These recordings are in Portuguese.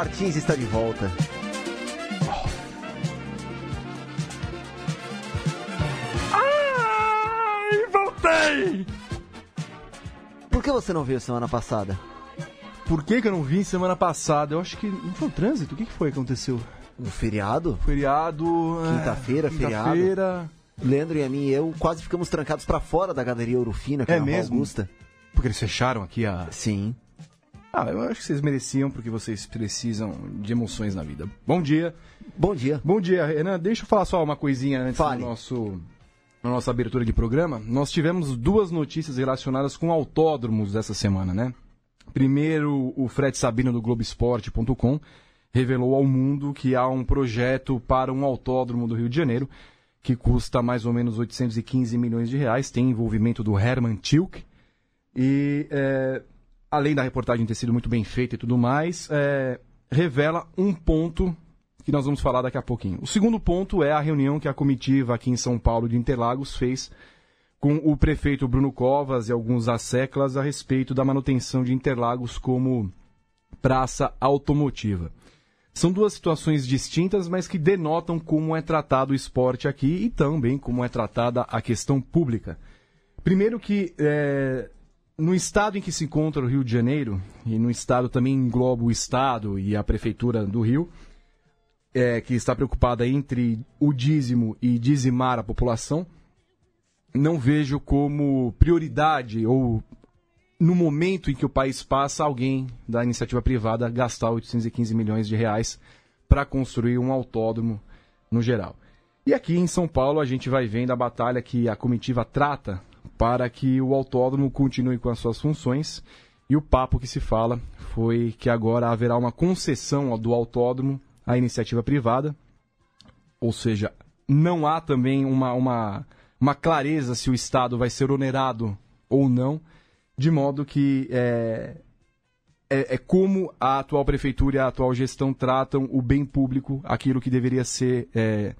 Martins está de volta. Ai, voltei! Por que você não veio semana passada? Por que, que eu não vim semana passada? Eu acho que. Não foi o trânsito? O que, que foi que aconteceu? No feriado? Feriado. é, Quinta-feira, feriado. Quinta-feira. Leandro e a mim e eu quase ficamos trancados pra fora da Galeria Ourofina, que É é, mesmo? Augusta. Porque eles fecharam aqui a. Sim. Ah, eu acho que vocês mereciam, porque vocês precisam de emoções na vida. Bom dia. Bom dia. Bom dia, Renan. Deixa eu falar só uma coisinha antes Fale. do nosso, na nossa abertura de programa. Nós tivemos duas notícias relacionadas com autódromos dessa semana, né? Primeiro, o Fred Sabino do Globoesporte.com revelou ao mundo que há um projeto para um autódromo do Rio de Janeiro que custa mais ou menos 815 milhões de reais, tem envolvimento do Herman Tilke e é, além da reportagem ter sido muito bem feita e tudo mais, é, revela um ponto que nós vamos falar daqui a pouquinho. O segundo ponto é a reunião que a comitiva aqui em São Paulo de Interlagos fez com o prefeito Bruno Covas e alguns asseclas a respeito da manutenção de Interlagos como praça automotiva. São duas situações distintas, mas que denotam como é tratado o esporte aqui e também como é tratada a questão pública. Primeiro que é, no estado em que se encontra o Rio de Janeiro, e no estado também engloba o estado e a prefeitura do Rio, é, que está preocupada entre o dízimo e dizimar a população, não vejo como prioridade ou no momento em que o país passa, alguém da iniciativa privada gastar 815 milhões de reais para construir um autódromo no geral. E aqui em São Paulo a gente vai vendo a batalha que a comitiva trata para que o autódromo continue com as suas funções. E o papo que se fala foi que agora haverá uma concessão do autódromo à iniciativa privada, ou seja, não há também uma, uma, uma clareza se o Estado vai ser onerado ou não, de modo que é, é, é como a atual prefeitura e a atual gestão tratam o bem público, aquilo que deveria ser é,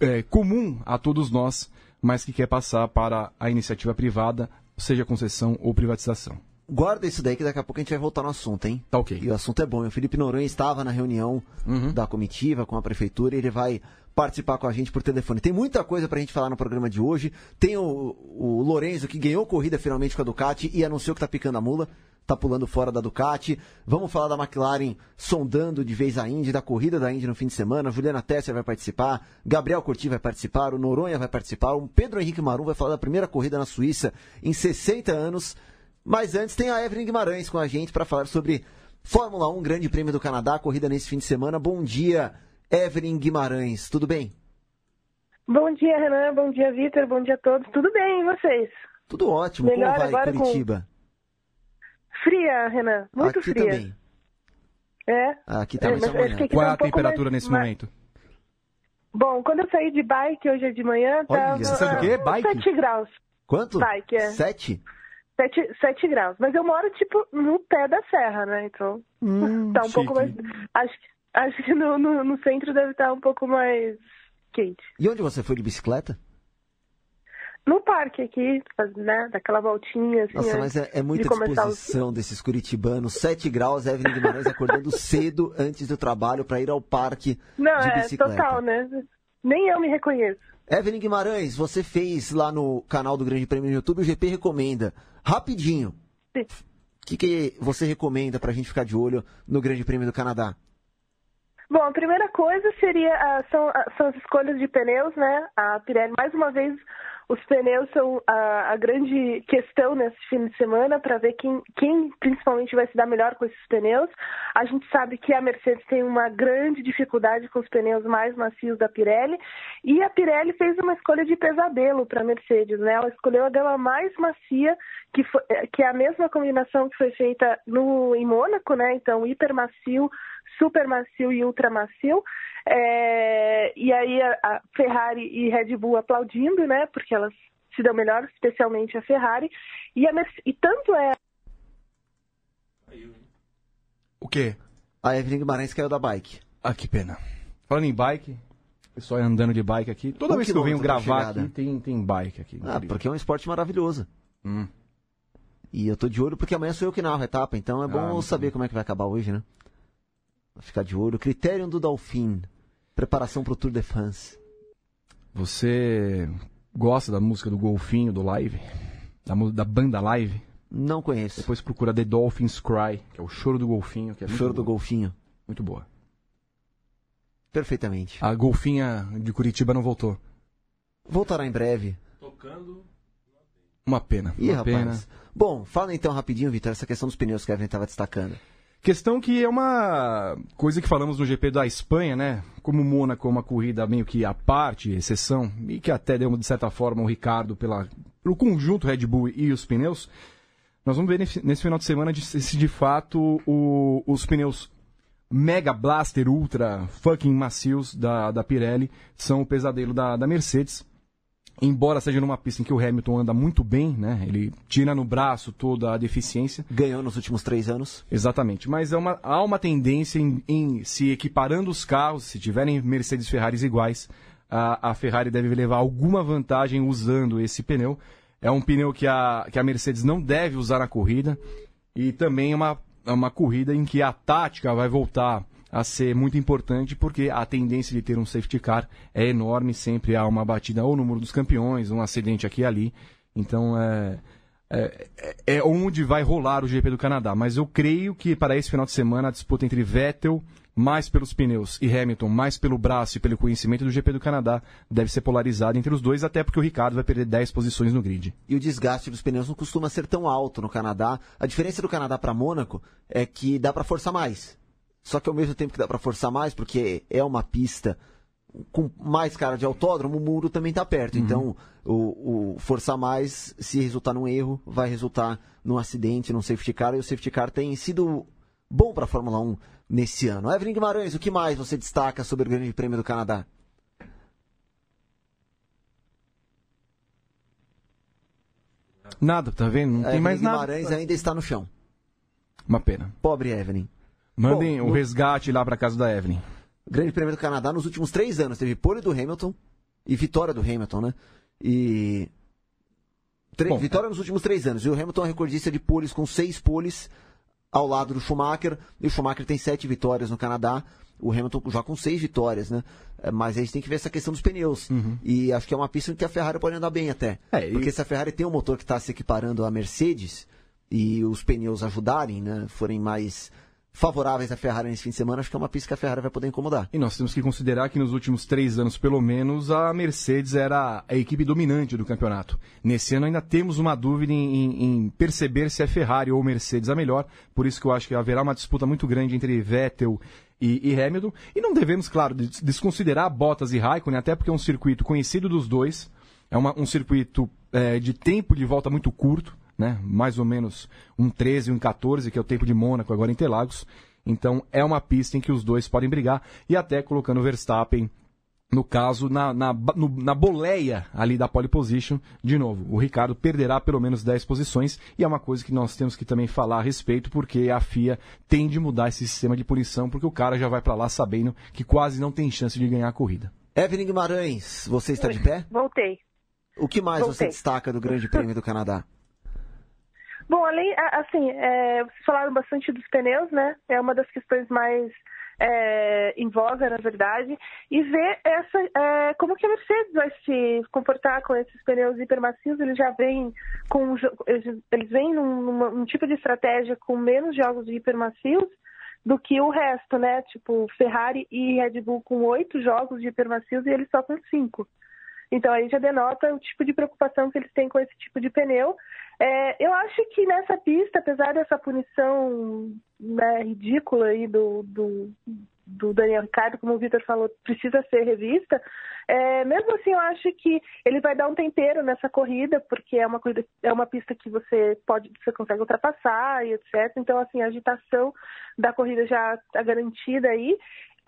é, comum a todos nós, mas que quer passar para a iniciativa privada, seja concessão ou privatização. Guarda isso daí que daqui a pouco a gente vai voltar no assunto, hein? Tá ok. E o assunto é bom. O Felipe Noronha estava na reunião Uhum. da comitiva com a prefeitura e ele vai participar com a gente por telefone. Tem muita coisa pra gente falar no programa de hoje. Tem o, o Lorenzo que ganhou corrida finalmente com a Ducati e anunciou que tá picando a mula. Tá pulando fora da Ducati. Vamos falar da McLaren sondando de vez a Indy, da corrida da Indy no fim de semana. Juliana Tesser vai participar, Gabriel Curti vai participar, o Noronha vai participar, o Pedro Henrique Marum vai falar da primeira corrida na Suíça em 60 anos. Mas antes tem a Evelyn Guimarães com a gente para falar sobre Fórmula 1, Grande Prêmio do Canadá, corrida nesse fim de semana. Bom dia, Evelyn Guimarães. Tudo bem? Bom dia, Renan. Bom dia, Vitor. Bom dia a todos. Tudo bem, e vocês? Tudo ótimo. Melhor Como vai agora com- Curitiba? Fria, Renan. Muito Aqui fria. também. É. Aqui tá É, aqui Qual é a um temperatura mais- nesse mais- momento? Bom, quando eu saí de bike hoje de manhã, Olha, tava você sabe o quê? ah, Bike? 7 graus. Quanto? Bike, é. Sete? 7, 7 graus. Mas eu moro, tipo, no pé da serra, né? Então, Hum, tá um pouco mais... chique. Acho, que- acho que no, no, no centro deve estar um pouco mais quente. E onde você foi de bicicleta? No parque aqui, né? Daquela voltinha, assim, Nossa, mas é, é de muita o- disposição desses curitibanos. 7 graus, Evelyn Guimarães acordando cedo antes do trabalho para ir ao parque Não, de é bicicleta. total, né? Nem eu me reconheço. Evelyn Guimarães, você fez lá no canal do Grande Prêmio no YouTube, o GP Recomenda. Rapidinho, Sim. o que, que você recomenda pra gente ficar de olho no Grande Prêmio do Canadá? Bom, a primeira coisa seria ah, são, ah, são as escolhas de pneus, né? A Pirelli, mais uma vez, os pneus são a, a grande questão nesse fim de semana para ver quem, quem principalmente vai se dar melhor com esses pneus. A gente sabe que a Mercedes tem uma grande dificuldade com os pneus mais macios da Pirelli e a Pirelli fez uma escolha de pesadelo para a Mercedes, né? Ela escolheu a gama mais macia, que, foi, que é a mesma combinação que foi feita no, em Mônaco, né? Então, hiper macio, super macio e ultra macio. É, e aí a, a Ferrari e Red Bull aplaudindo, né? Porque elas se dão melhor, especialmente a Ferrari. E, a Merce- e tanto é O quê? A Evelyn Guimarães caiu da bike. Ah, que pena. Falando em bike, pessoal andando de bike aqui. Toda Um vez que eu venho gravar chegada. aqui, tem, tem bike aqui. Ah, porque é um esporte maravilhoso. Hum. E eu tô de olho porque amanhã sou eu que narro a etapa, então é bom Ah, saber como é que vai acabar hoje, né? Ficar de olho. Critério do Dolphin. Preparação para o Tour de France. Você gosta da música do Golfinho, do Live? Da, da banda Live? Não conheço. Depois procura The Dolphins Cry, que é o choro do golfinho. Que é o choro do golfinho. Muito boa. Perfeitamente. A golfinha de Curitiba não voltou. Voltará em breve. Tocando. Uma pena. Ih, uma rapaz. pena. Bom, fala então rapidinho, Vitor, essa questão dos pneus que a Evelyn estava destacando. Questão que é uma coisa que falamos no GP da Espanha, né? Como Mônaco é uma corrida meio que à parte, exceção, e que até deu de certa forma o Ricardo pela, pelo conjunto Red Bull e os pneus. Nós vamos ver nesse, nesse final de semana se de fato o, os pneus Mega Blaster Ultra fucking macios da, da Pirelli são o pesadelo da, da Mercedes. Embora seja numa pista em que o Hamilton anda muito bem, né? Ele tira no braço toda a deficiência. Ganhou nos últimos três anos. Exatamente. Mas é uma, há uma tendência em, em se equiparando os carros, se tiverem Mercedes Ferraris iguais, a, a Ferrari deve levar alguma vantagem usando esse pneu. É um pneu que a, que a Mercedes não deve usar na corrida. E também é uma, é uma corrida em que a tática vai voltar a ser muito importante, porque a tendência de ter um safety car é enorme, sempre há uma batida ou no muro dos campeões, um acidente aqui e ali. Então é, é, é onde vai rolar o GP do Canadá. Mas eu creio que para esse final de semana a disputa entre Vettel mais pelos pneus e Hamilton mais pelo braço e pelo conhecimento do GP do Canadá deve ser polarizada entre os dois, até porque o Ricardo vai perder 10 posições no grid. E o desgaste dos pneus não costuma ser tão alto no Canadá. A diferença do Canadá para Mônaco é que dá para forçar mais. Só que ao mesmo tempo que dá para forçar mais, porque é uma pista com mais cara de autódromo, o muro também está perto. Uhum. Então, o, o, forçar mais, se resultar num erro, vai resultar num acidente, num safety car. E o safety car tem sido bom para a Fórmula 1 nesse ano. Evelyn Guimarães, o que mais você destaca sobre o Grande Prêmio do Canadá? Nada, tá vendo? Não tem mais nada. Guimarães ainda está no chão. Uma pena. Pobre Evelyn. Mandem Bom, o resgate lá para casa da Evelyn. Grande Prêmio do Canadá nos últimos três anos teve pole do Hamilton e vitória do Hamilton, né? E Tre... Bom, vitória nos últimos três anos. E o Hamilton é recordista de poles com seis poles ao lado do Schumacher. E o Schumacher tem sete vitórias no Canadá. O Hamilton já com seis vitórias, né? É, mas a gente tem que ver essa questão dos pneus. Uhum. E acho que é uma pista em que a Ferrari pode andar bem até. É, e... Porque se a Ferrari tem um motor que está se equiparando à Mercedes e os pneus ajudarem, né? Forem mais favoráveis à Ferrari nesse fim de semana, acho que é uma pista que a Ferrari vai poder incomodar. E nós temos que considerar que nos últimos três anos, pelo menos, a Mercedes era a equipe dominante do campeonato. Nesse ano ainda temos uma dúvida em, em perceber se é Ferrari ou Mercedes a melhor, por isso que eu acho que haverá uma disputa muito grande entre Vettel e, e Hamilton. E não devemos, claro, desconsiderar Bottas e Raikkonen, até porque é um circuito conhecido dos dois, é uma, um circuito é, de tempo de volta muito curto, né? Mais ou menos um 13 e um 14, que é o tempo de Mônaco agora em Interlagos. Então é uma pista em que os dois podem brigar e até colocando o Verstappen no caso, na, na, no, na boleia ali da pole position, de novo, o Ricardo perderá pelo menos 10 posições e é uma coisa que nós temos que também falar a respeito, porque a FIA tem de mudar esse sistema de punição, porque o cara já vai para lá sabendo que quase não tem chance de ganhar a corrida. Evelyn Guimarães, você está de pé? Voltei. O que mais Voltei. você destaca do Grande Prêmio do Canadá? Bom, além, assim, é, vocês falaram bastante dos pneus, né? É uma das questões mais é, em voga, na verdade, e ver essa, é, como que a Mercedes vai se comportar com esses pneus hipermacios. Eles já vêm com eles vêm num, num, tipo de estratégia com menos jogos de hipermacios do que o resto, né? Tipo Ferrari e Red Bull com oito jogos de hipermacios e eles só com cinco. Então aí já denota o tipo de preocupação que eles têm com esse tipo de pneu. É, eu acho que nessa pista, apesar dessa punição né, ridícula aí do, do, do Daniel Ricardo, como o Vitor falou, precisa ser revista. É, mesmo assim, eu acho que ele vai dar um tempero nessa corrida, porque é uma corrida, é uma pista que você pode, você consegue ultrapassar e etc. Então, assim, a agitação da corrida já está garantida aí.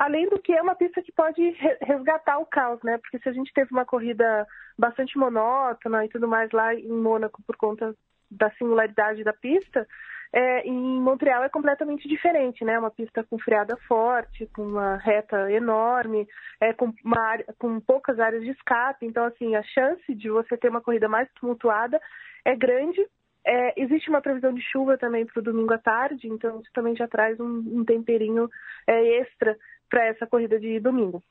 Além do que é uma pista que pode resgatar o caos, né? Porque se a gente teve uma corrida bastante monótona e tudo mais lá em Mônaco por conta da singularidade da pista, é, em Montreal é completamente diferente, né? Uma pista com freada forte, com uma reta enorme, é, com, área, com poucas áreas de escape. Então, assim, a chance de você ter uma corrida mais tumultuada é grande é, existe uma previsão de chuva também para o domingo à tarde, então isso também já traz um, um temperinho é, extra para essa corrida de domingo.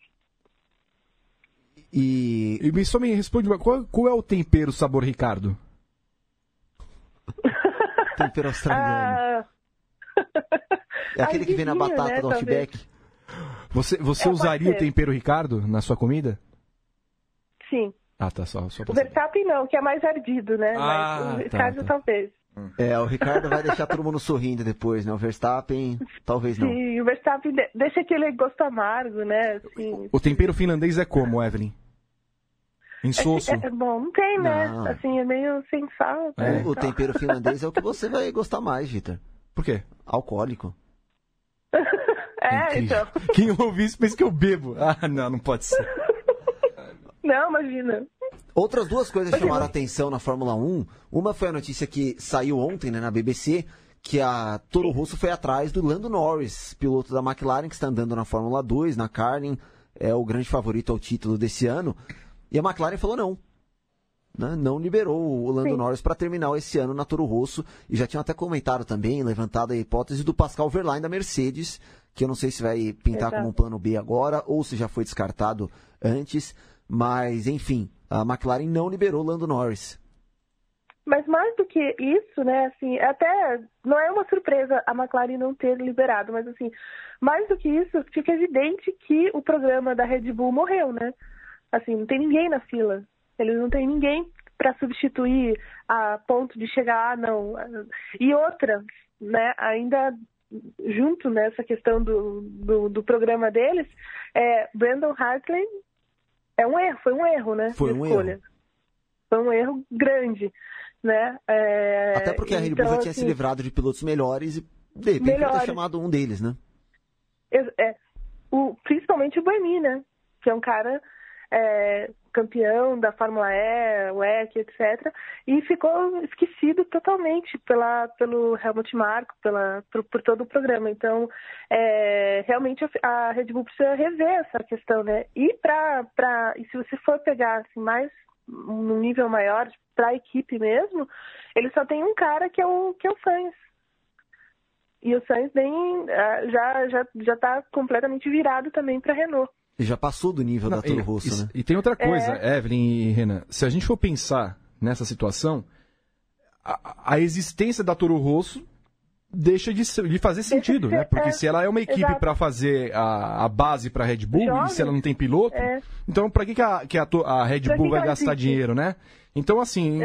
E... e só me responde, qual, qual é o tempero sabor Ricardo? tempero australiano. Ah... É aquele que vem na batata né, do Outback. Você, você é, usaria o tempero Ricardo na sua comida? Sim. Ah, tá, só, só O Verstappen não, que é mais ardido, né? Ah, Mas o tá, Ricardo tá. talvez. É, o Ricardo vai deixar todo mundo sorrindo depois, né? O Verstappen, talvez não. Sim, o Verstappen deixa aquele gosto amargo, né? Assim, o tempero finlandês é como, Evelyn? Insosso? É, é, bom, não tem, né? Não. Assim, é meio sem sal. É. Né? O, o tempero finlandês é o que você vai gostar mais, Vitor. Por quê? Alcoólico. é, então. Quem ouve isso pensa que eu bebo. Ah, não, não pode ser. Não, imagina. Outras duas coisas chamaram a atenção na Fórmula 1. Uma foi a notícia que saiu ontem né, na BBC, que a Toro Rosso foi atrás do Lando Norris, piloto da McLaren, que está andando na Fórmula 2, na Carlin, é o grande favorito ao título desse ano. E a McLaren falou não. Né, não liberou o Lando Sim. Norris para terminar esse ano na Toro Rosso. E já tinham até comentado também, levantado a hipótese do Pascal Verlaine da Mercedes, que eu não sei se vai pintar Exato. como um plano B agora ou se já foi descartado antes. Mas, enfim, a McLaren não liberou Lando Norris. Mas mais do que isso, né, assim, até não é uma surpresa a McLaren não ter liberado, mas assim, mais do que isso, fica evidente que o programa da Red Bull morreu, né? Assim, não tem ninguém na fila. Eles não tem ninguém para substituir a ponto de chegar, ah, não. E outra, né, ainda junto nessa questão do, do, do programa deles, é, Brandon Hartley é um erro, foi um erro, né? Foi um escolha. erro. Foi um erro grande, né? É... Até porque a Red Bull então, já tinha assim, se livrado de pilotos melhores e de repente melhores. ter chamado um deles, né? É, o, principalmente o Boemi, né? Que é um cara é, campeão da Fórmula E, WEC, etc. E ficou esquecido totalmente pela, pelo Helmut Marko, pela, por, por todo o programa. Então, é, realmente a, Red Bull precisa rever essa questão, né? E, pra, e se você for pegar assim, mais num nível maior para a equipe mesmo, ele só tem um cara que é o, que é o Sainz. E o Sainz bem, ah, já já já está completamente virado também para a Renault. E já passou do nível Não, da Toro Rosso, e, né? E tem outra coisa, é... Evelyn e Renan. Se a gente for pensar nessa situação, a, a existência da Toro Rosso deixa de, de fazer sentido, né? Porque é, se ela é uma equipe para fazer a, a base para Red Bull Jovem, e se ela não tem piloto, é. então para que, que, a, que a, a Red Bull vai gastar existe? dinheiro, né? Então, assim,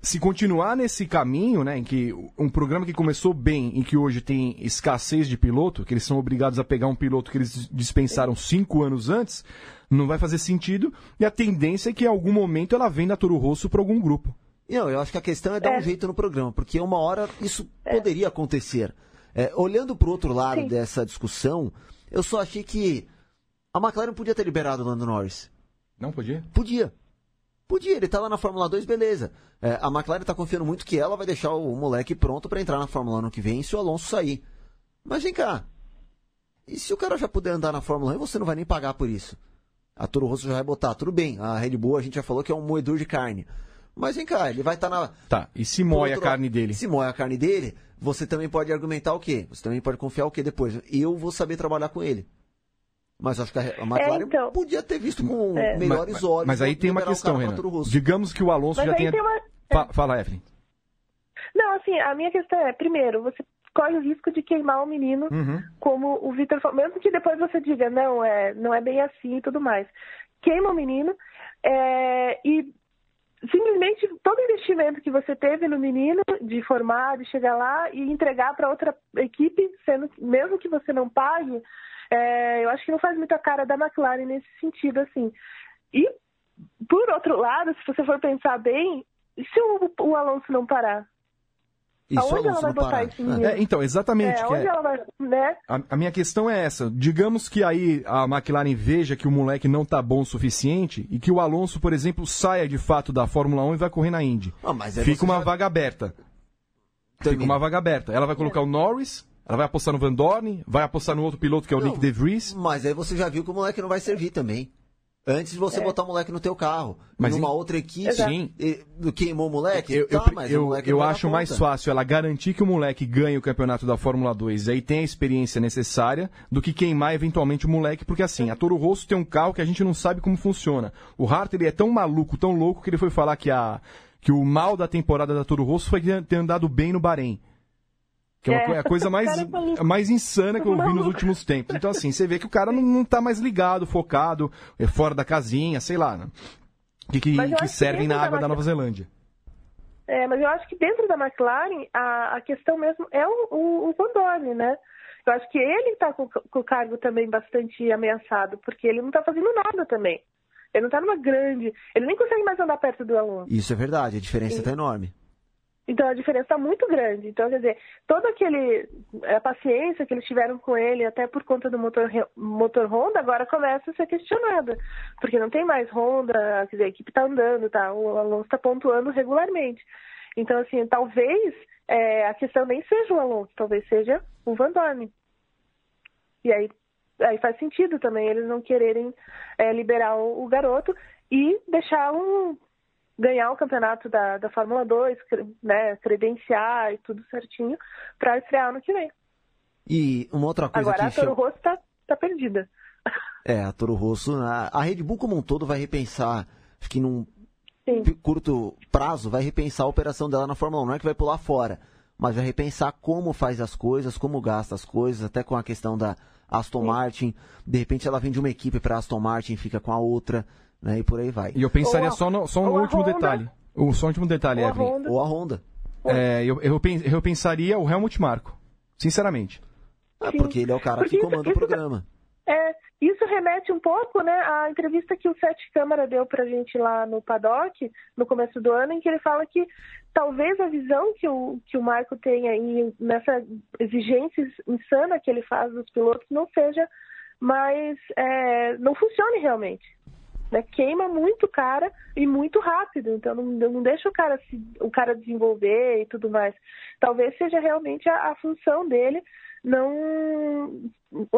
se continuar nesse caminho, né, em que um programa que começou bem e que hoje tem escassez de piloto, que eles são obrigados a pegar um piloto que eles dispensaram cinco anos antes, não vai fazer sentido. E a tendência é que em algum momento ela venda a Toro Rosso para algum grupo. Não, eu acho que a questão é dar é. um jeito no programa, porque uma hora isso é. poderia acontecer. É, olhando para o outro lado Sim. dessa discussão, eu só achei que a McLaren podia ter liberado o Lando Norris. Não podia? Podia. Podia, ele tá lá na Fórmula 2, beleza. É, a McLaren está confiando muito que ela vai deixar o moleque pronto para entrar na Fórmula 1 ano que vem se o Alonso sair. Mas vem cá. E se o cara já puder andar na Fórmula 1, você não vai nem pagar por isso. A Toro Rosso já vai botar, tudo bem. A Red Bull a gente já falou que é um moedor de carne. Mas vem cá, ele vai estar tá na. Tá, e se moe a carne dele? Se moe a carne dele, você também pode argumentar o quê? Você também pode confiar o quê depois? Eu vou saber trabalhar com ele. Mas acho que a McLaren é, então, podia ter visto com é. melhores mas, olhos. Mas aí tem uma questão, Renan. Digamos que o Alonso mas já tenha. Uma... Fala, fala, Evelyn. Não, assim, a minha questão é, primeiro, você corre o risco de queimar o menino, uhum. como o Vitor falou, mesmo que depois você diga, não, é, não é bem assim e tudo mais. Queima o menino é, e simplesmente todo investimento que você teve no menino de formar, de chegar lá e entregar para outra equipe, sendo mesmo que você não pague, é, eu acho que não faz muita cara da McLaren nesse sentido, assim. E, por outro lado, se você for pensar bem, se o, o Alonso não parar? Isso, Aonde ela vai botar esse menino? É, então, exatamente. É, onde é... ela vai, né? a, a, minha questão é essa. Digamos que aí a McLaren veja que o moleque não tá bom o suficiente e que o Alonso, por exemplo, saia de fato da Fórmula 1 e vai correr na Indy. Ah, Fica uma já... vaga aberta. Fica uma vaga aberta. Ela vai colocar é. o Norris, ela vai apostar no Van Dorn, vai apostar no outro piloto que é o não, Nick De Vries. Mas aí você já viu que o moleque não vai servir também. Antes de você é. botar o moleque no teu carro. Mas numa em... outra equipe, sim. queimou o moleque? Eu, tá, eu, eu, eu acho mais fácil ela garantir que o moleque ganhe o campeonato da Fórmula 2 e aí tem a experiência necessária do que queimar eventualmente o moleque, porque assim, a Toro Rosso tem um carro que a gente não sabe como funciona. O Hart ele é tão maluco, tão louco, que ele foi falar que, a, que o mal da temporada da Toro Rosso foi ter andado bem no Bahrein. Que é, uma, é a coisa mais, mais insana que eu vi nos últimos tempos. Então, assim, você vê que o cara não, não tá mais ligado, focado, é fora da casinha, sei lá, né? Que, que, que servem na água da, da Nova Zelândia. É, mas eu acho que dentro da McLaren, a, a questão mesmo é o, o, o né? Eu acho que ele está com, com, o cargo também bastante ameaçado, porque ele não está fazendo nada também. Ele não está numa grande. Ele nem consegue mais andar perto do Alonso. Isso é verdade, a diferença está enorme. Então a diferença está muito grande. Então, quer dizer, toda aquele a paciência que eles tiveram com ele, até por conta do motor, motor Honda, agora começa a ser questionada. Porque não tem mais Honda, quer dizer, a equipe está andando, tá? O Alonso está pontuando regularmente. Então, assim, talvez é, a questão nem seja o Alonso, talvez seja o Van Dorn. E aí, aí faz sentido também eles não quererem é, liberar o, o garoto e deixar um, ganhar o campeonato da, da Fórmula 2, né, credenciar e tudo certinho para estrear ano que vem. E uma outra coisa Agora que... a Toro Rosso está tá perdida. É, a Toro Rosso, a, a Red Bull como um todo vai repensar, acho que num Sim. curto prazo, vai repensar a operação dela na Fórmula 1, não é que vai pular fora, mas vai repensar como faz as coisas, como gasta as coisas, até com a questão da Aston Sim. Martin, de repente ela vende uma equipe para Aston Martin fica com a outra, né? E por aí vai. E eu pensaria só, no, só um último Honda. detalhe. O, só último detalhe, ou Evelyn. Ou a Honda. É, eu, eu, eu pensaria o Helmut Marko, sinceramente. É, porque ele é o cara porque que comanda isso, o programa. É, isso remete um pouco, né, à entrevista que o Sete Câmara deu pra gente lá no paddock, no começo do ano, em que ele fala que talvez a visão que o, que o Marco tem aí nessa exigência insana que ele faz dos pilotos não seja mais, é, não funcione realmente né, queima muito cara e muito rápido. Então não, não deixa o cara se, o cara desenvolver e tudo mais. Talvez seja realmente a, a função dele não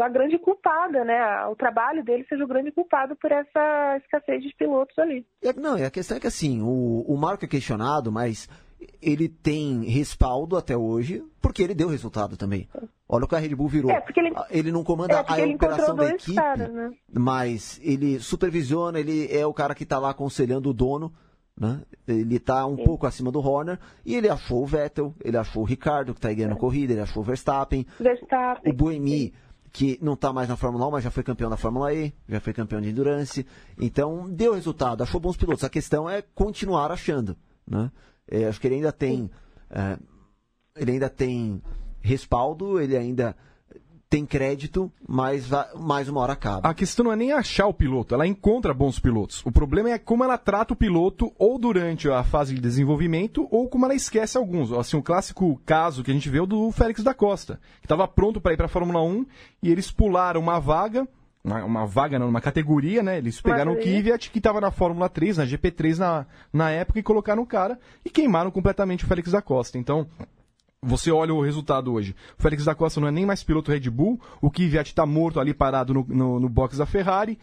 a grande culpada, né? O trabalho dele seja o grande culpado por essa escassez de pilotos ali. Não, a questão é que assim, o, o Marco é questionado, mas ele tem respaldo até hoje, porque ele deu resultado também. Olha o que a Red Bull virou. É, ele, ele, não comanda é, a operação da equipe, caras, né? mas ele supervisiona, ele é o cara que está lá aconselhando o dono. Né? Ele está um Sim. pouco acima do Horner e ele achou o Vettel, ele achou o Ricardo, que está ganhando a corrida, ele achou o Verstappen, Verstappen o Buemi, que não está mais na Fórmula 1, mas já foi campeão da Fórmula E, já foi campeão de Endurance. Então, deu resultado, achou bons pilotos. A questão é continuar achando. Né? É, acho que ele ainda tem. É, ele ainda tem respaldo, ele ainda tem crédito, mas mais uma hora acaba. A questão não é nem achar o piloto, ela encontra bons pilotos. O problema é como ela trata o piloto ou durante a fase de desenvolvimento ou como ela esquece alguns. Assim, o um clássico caso que a gente vê é o do Félix da Costa, que estava pronto para ir para a Fórmula 1 e eles pularam uma vaga uma, uma vaga, não, uma categoria, né? Eles pegaram o Kvyat, que estava na Fórmula 3, na GP3 na, na época, e colocaram o cara e queimaram completamente o Félix da Costa. Então, você olha o resultado hoje. O Félix da Costa não é nem mais piloto Red Bull, o Kvyat está morto ali parado no, no, no box da Ferrari,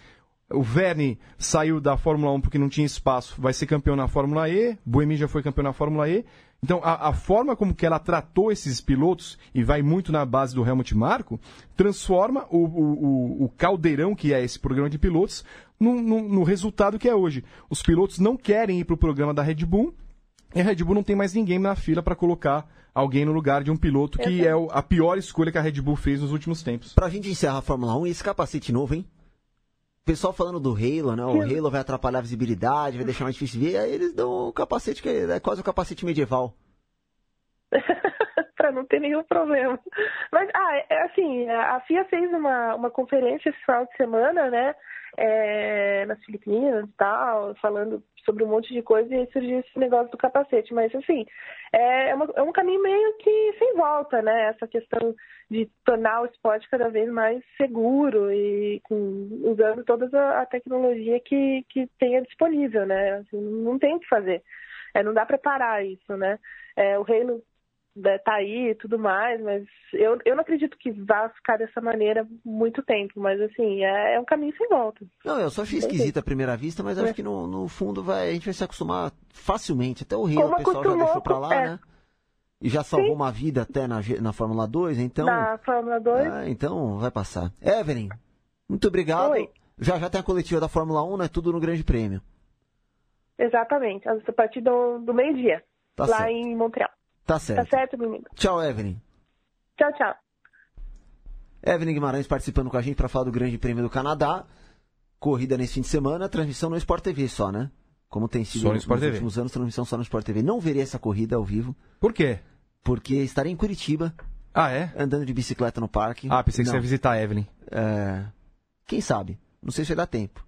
o Verne saiu da Fórmula 1 porque não tinha espaço, vai ser campeão na Fórmula E, Buemi já foi campeão na Fórmula E. Então, a, a, forma como que ela tratou esses pilotos, e vai muito na base do Helmut Marko, transforma o, o, o caldeirão que é esse programa de pilotos no, no, no resultado que é hoje. Os pilotos não querem ir para o programa da Red Bull, e a Red Bull não tem mais ninguém na fila para colocar alguém no lugar de um piloto que é a pior escolha que a Red Bull fez nos últimos tempos. Para a gente encerrar a Fórmula 1, esse capacete novo, hein? Pessoal falando do Halo, né? O Halo vai atrapalhar a visibilidade, vai deixar mais difícil ver. Aí eles dão um capacete que é quase um capacete medieval. para não ter nenhum problema. Mas, ah, é, assim, a FIA fez uma, uma conferência esse final de semana, né? É, nas Filipinas e tal, falando sobre um monte de coisa e surgiu esse negócio do capacete. Mas, assim, é, é, uma, é, um caminho meio que sem volta, né? Essa questão de tornar o esporte cada vez mais seguro e com, usando toda a, tecnologia que, que tenha disponível, né? Assim, não tem o que fazer. É, não dá para parar isso, né? É, o né, tá aí e tudo mais, mas eu, eu não acredito que vá ficar dessa maneira muito tempo, mas assim, é, é um caminho sem volta. Não, eu só achei esquisito à primeira vista, mas acho é. que no, no fundo vai, a gente vai se acostumar facilmente. Até o Rio Como o pessoal já deixou pra lá, é. né? E já salvou Sim. uma vida até na, na Fórmula 2, então. Na Fórmula 2. Ah, então vai passar. Evelyn, muito obrigado. Oi. Já já tem a coletiva da Fórmula 1, né? Tudo no Grande Prêmio. Exatamente, a partir do, do meio-dia, tá lá certo. em Montreal. Tá certo. Tá certo, menino. Tchau, Evelyn. Tchau, tchau. Evelyn Guimarães participando com a gente para falar do Grande Prêmio do Canadá. Corrida nesse fim de semana, transmissão no Sport TV só, né? Como tem sido no nos TV. últimos anos, transmissão só no Sport TV. Não verei essa corrida ao vivo. Por quê? Porque estarei em Curitiba. Ah, é? Andando de bicicleta no parque. Ah, pensei que Não. você ia visitar a Evelyn. É... Quem sabe? Não sei se vai dar tempo.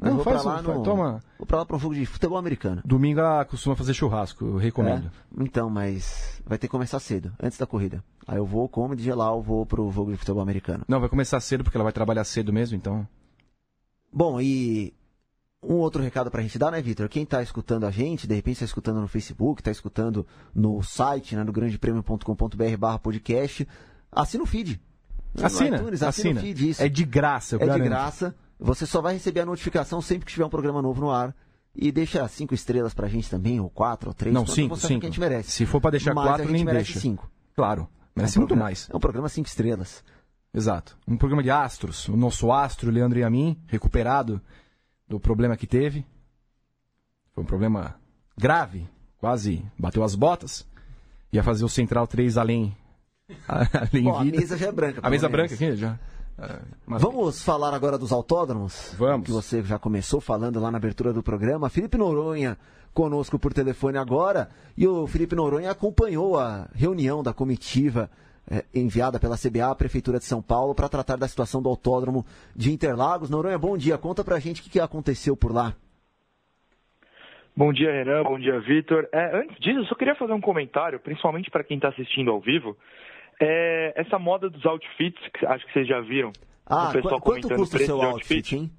Não, vou faz, pra lá no... toma. Vou pra lá pra um jogo de futebol americano. Domingo ela costuma fazer churrasco, eu recomendo. É? Então, mas vai ter que começar cedo, antes da corrida. Aí eu vou, como de gelar, eu vou pro jogo de futebol americano. Não, vai começar cedo porque ela vai trabalhar cedo mesmo, então. Bom, e um outro recado pra gente dar, né, Vitor? Quem tá escutando a gente, de repente tá escutando no Facebook, tá escutando no site, né, no grandepremio.com.br barra podcast, assina o feed. Assina, iTunes, assina. assina. O feed, isso. É de graça, eu É garanto. de graça. Você só vai receber a notificação sempre que tiver um programa novo no ar. E deixa cinco estrelas pra gente também, ou quatro, ou três. Não, cinco, cinco. Que a gente merece. Se for pra deixar Mas quatro, nem deixa. cinco. Claro, merece é um muito programa, mais. É um programa cinco estrelas. Exato. Um programa de astros. O nosso astro, Leandro e a mim, recuperado do problema que teve. Foi um problema grave, quase bateu as botas. Ia fazer o Central 3 além. além Bom, vida. a mesa já é branca. A mesa branca aqui já. É, Vamos falar agora dos autódromos? Vamos. Que você já começou falando lá na abertura do programa. Felipe Noronha conosco por telefone agora. E o Felipe Noronha acompanhou a reunião da comitiva é, enviada pela CBA à Prefeitura de São Paulo para tratar da situação do autódromo de Interlagos. Noronha, bom dia. Conta pra gente o que, que aconteceu por lá. Bom dia, Renan. Bom dia, Vitor. É, antes disso, eu só queria fazer um comentário, principalmente para quem está assistindo ao vivo. É, essa moda dos outfits, que acho que vocês já viram. Ah, o pessoal quanto custa o seu outfit, outfit, hein?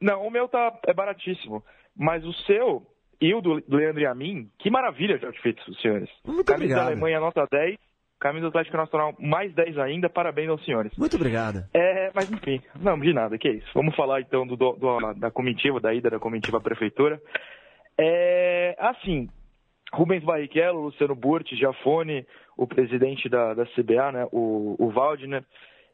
Não, o meu tá, é baratíssimo. Mas o seu e o do Leandro e a mim, que maravilha de outfits, senhores. Muito Camisa obrigado. da Alemanha, nota 10. Camisa do Atlético Nacional, mais 10 ainda. Parabéns aos senhores. Muito obrigado. É, mas enfim, não, de nada, que é isso. Vamos falar então do, do, da comitiva, da ida da comitiva à prefeitura. É, assim, Rubens Barrichello, Luciano Burti, Giafone, o presidente da, da CBA, né, o, o Waldner,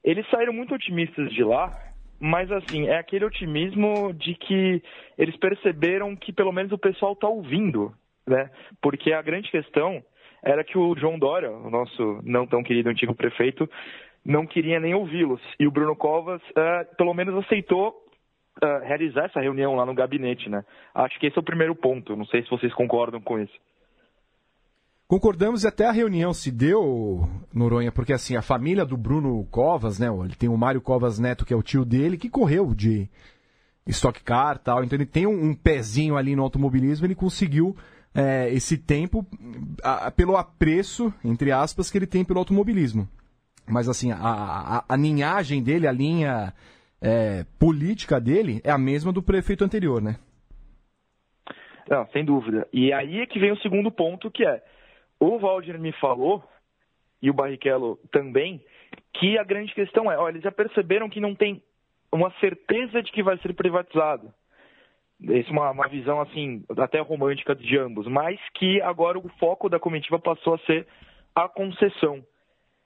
eles saíram muito otimistas de lá, mas assim, é aquele otimismo de que eles perceberam que pelo menos o pessoal está ouvindo, né? Porque a grande questão era que o João Dória, o nosso não tão querido antigo prefeito, não queria nem ouvi-los. E o Bruno Covas, uh, pelo menos, aceitou uh, realizar essa reunião lá no gabinete, né? Acho que esse é o primeiro ponto. Não sei se vocês concordam com isso. Concordamos e até a reunião se deu, Noronha, porque assim, a família do Bruno Covas, né? Ele tem o Mário Covas Neto, que é o tio dele, que correu de Stock Car tal. Então ele tem um, um pezinho ali no automobilismo, ele conseguiu é, esse tempo a, pelo apreço, entre aspas, que ele tem pelo automobilismo. Mas assim, a, a, a ninhagem dele, a linha é, política dele é a mesma do prefeito anterior, né? Não, sem dúvida. E aí é que vem o segundo ponto, que é o Valdir me falou, e o Barrichello também, que a grande questão é, olha, eles já perceberam que não tem uma certeza de que vai ser privatizado. Essa é uma, uma visão, assim, até romântica de ambos, mas que agora o foco da comitiva passou a ser a concessão.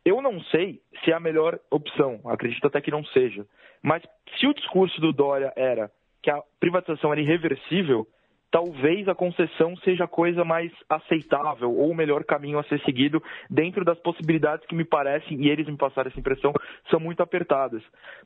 Eu não sei se é a melhor opção, acredito até que não seja. Mas se o discurso do Dória era que a privatização era irreversível, talvez a concessão seja a coisa mais aceitável ou o melhor caminho a ser seguido dentro das possibilidades que me parecem, e eles me passaram essa impressão, são muito apertadas.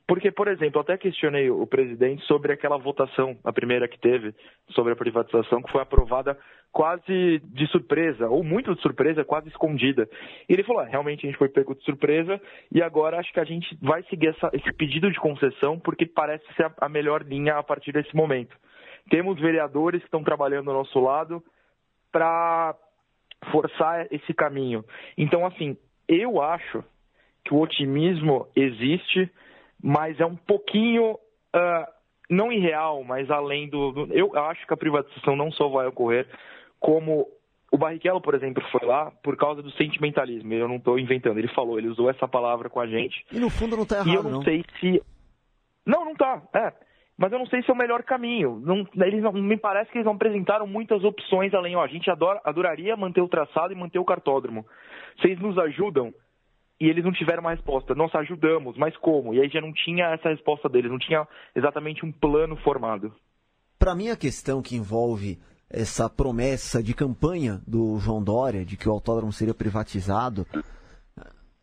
Porque, por exemplo, até questionei o presidente sobre aquela votação, a primeira que teve, sobre a privatização, que foi aprovada quase de surpresa, ou muito de surpresa, quase escondida. E ele falou: ah, realmente a gente foi pego de surpresa, e agora acho que a gente vai seguir essa, esse pedido de concessão, porque parece ser a, a melhor linha a partir desse momento. Temos vereadores que estão trabalhando ao nosso lado para forçar esse caminho. Então, assim, eu acho que o otimismo existe, mas é um pouquinho uh, não irreal, mas além do, do, Eu acho que a privatização não só vai ocorrer, como o Barrichello, por exemplo, foi lá por causa do sentimentalismo. Eu não estou inventando. Ele falou, ele usou essa palavra com a gente. E no fundo não está errado, E eu não, não. sei se. Não, não está. É. Mas eu não sei se é o melhor caminho. Não, eles não, me parece que eles não apresentaram muitas opções além. Ó, a gente adora, adoraria manter o traçado e manter o cartódromo. Vocês nos ajudam? E eles não tiveram uma resposta. Nós ajudamos, mas como? E aí já não tinha essa resposta deles, não tinha exatamente um plano formado. Para mim, a questão que envolve essa promessa de campanha do João Dória de que o autódromo seria privatizado,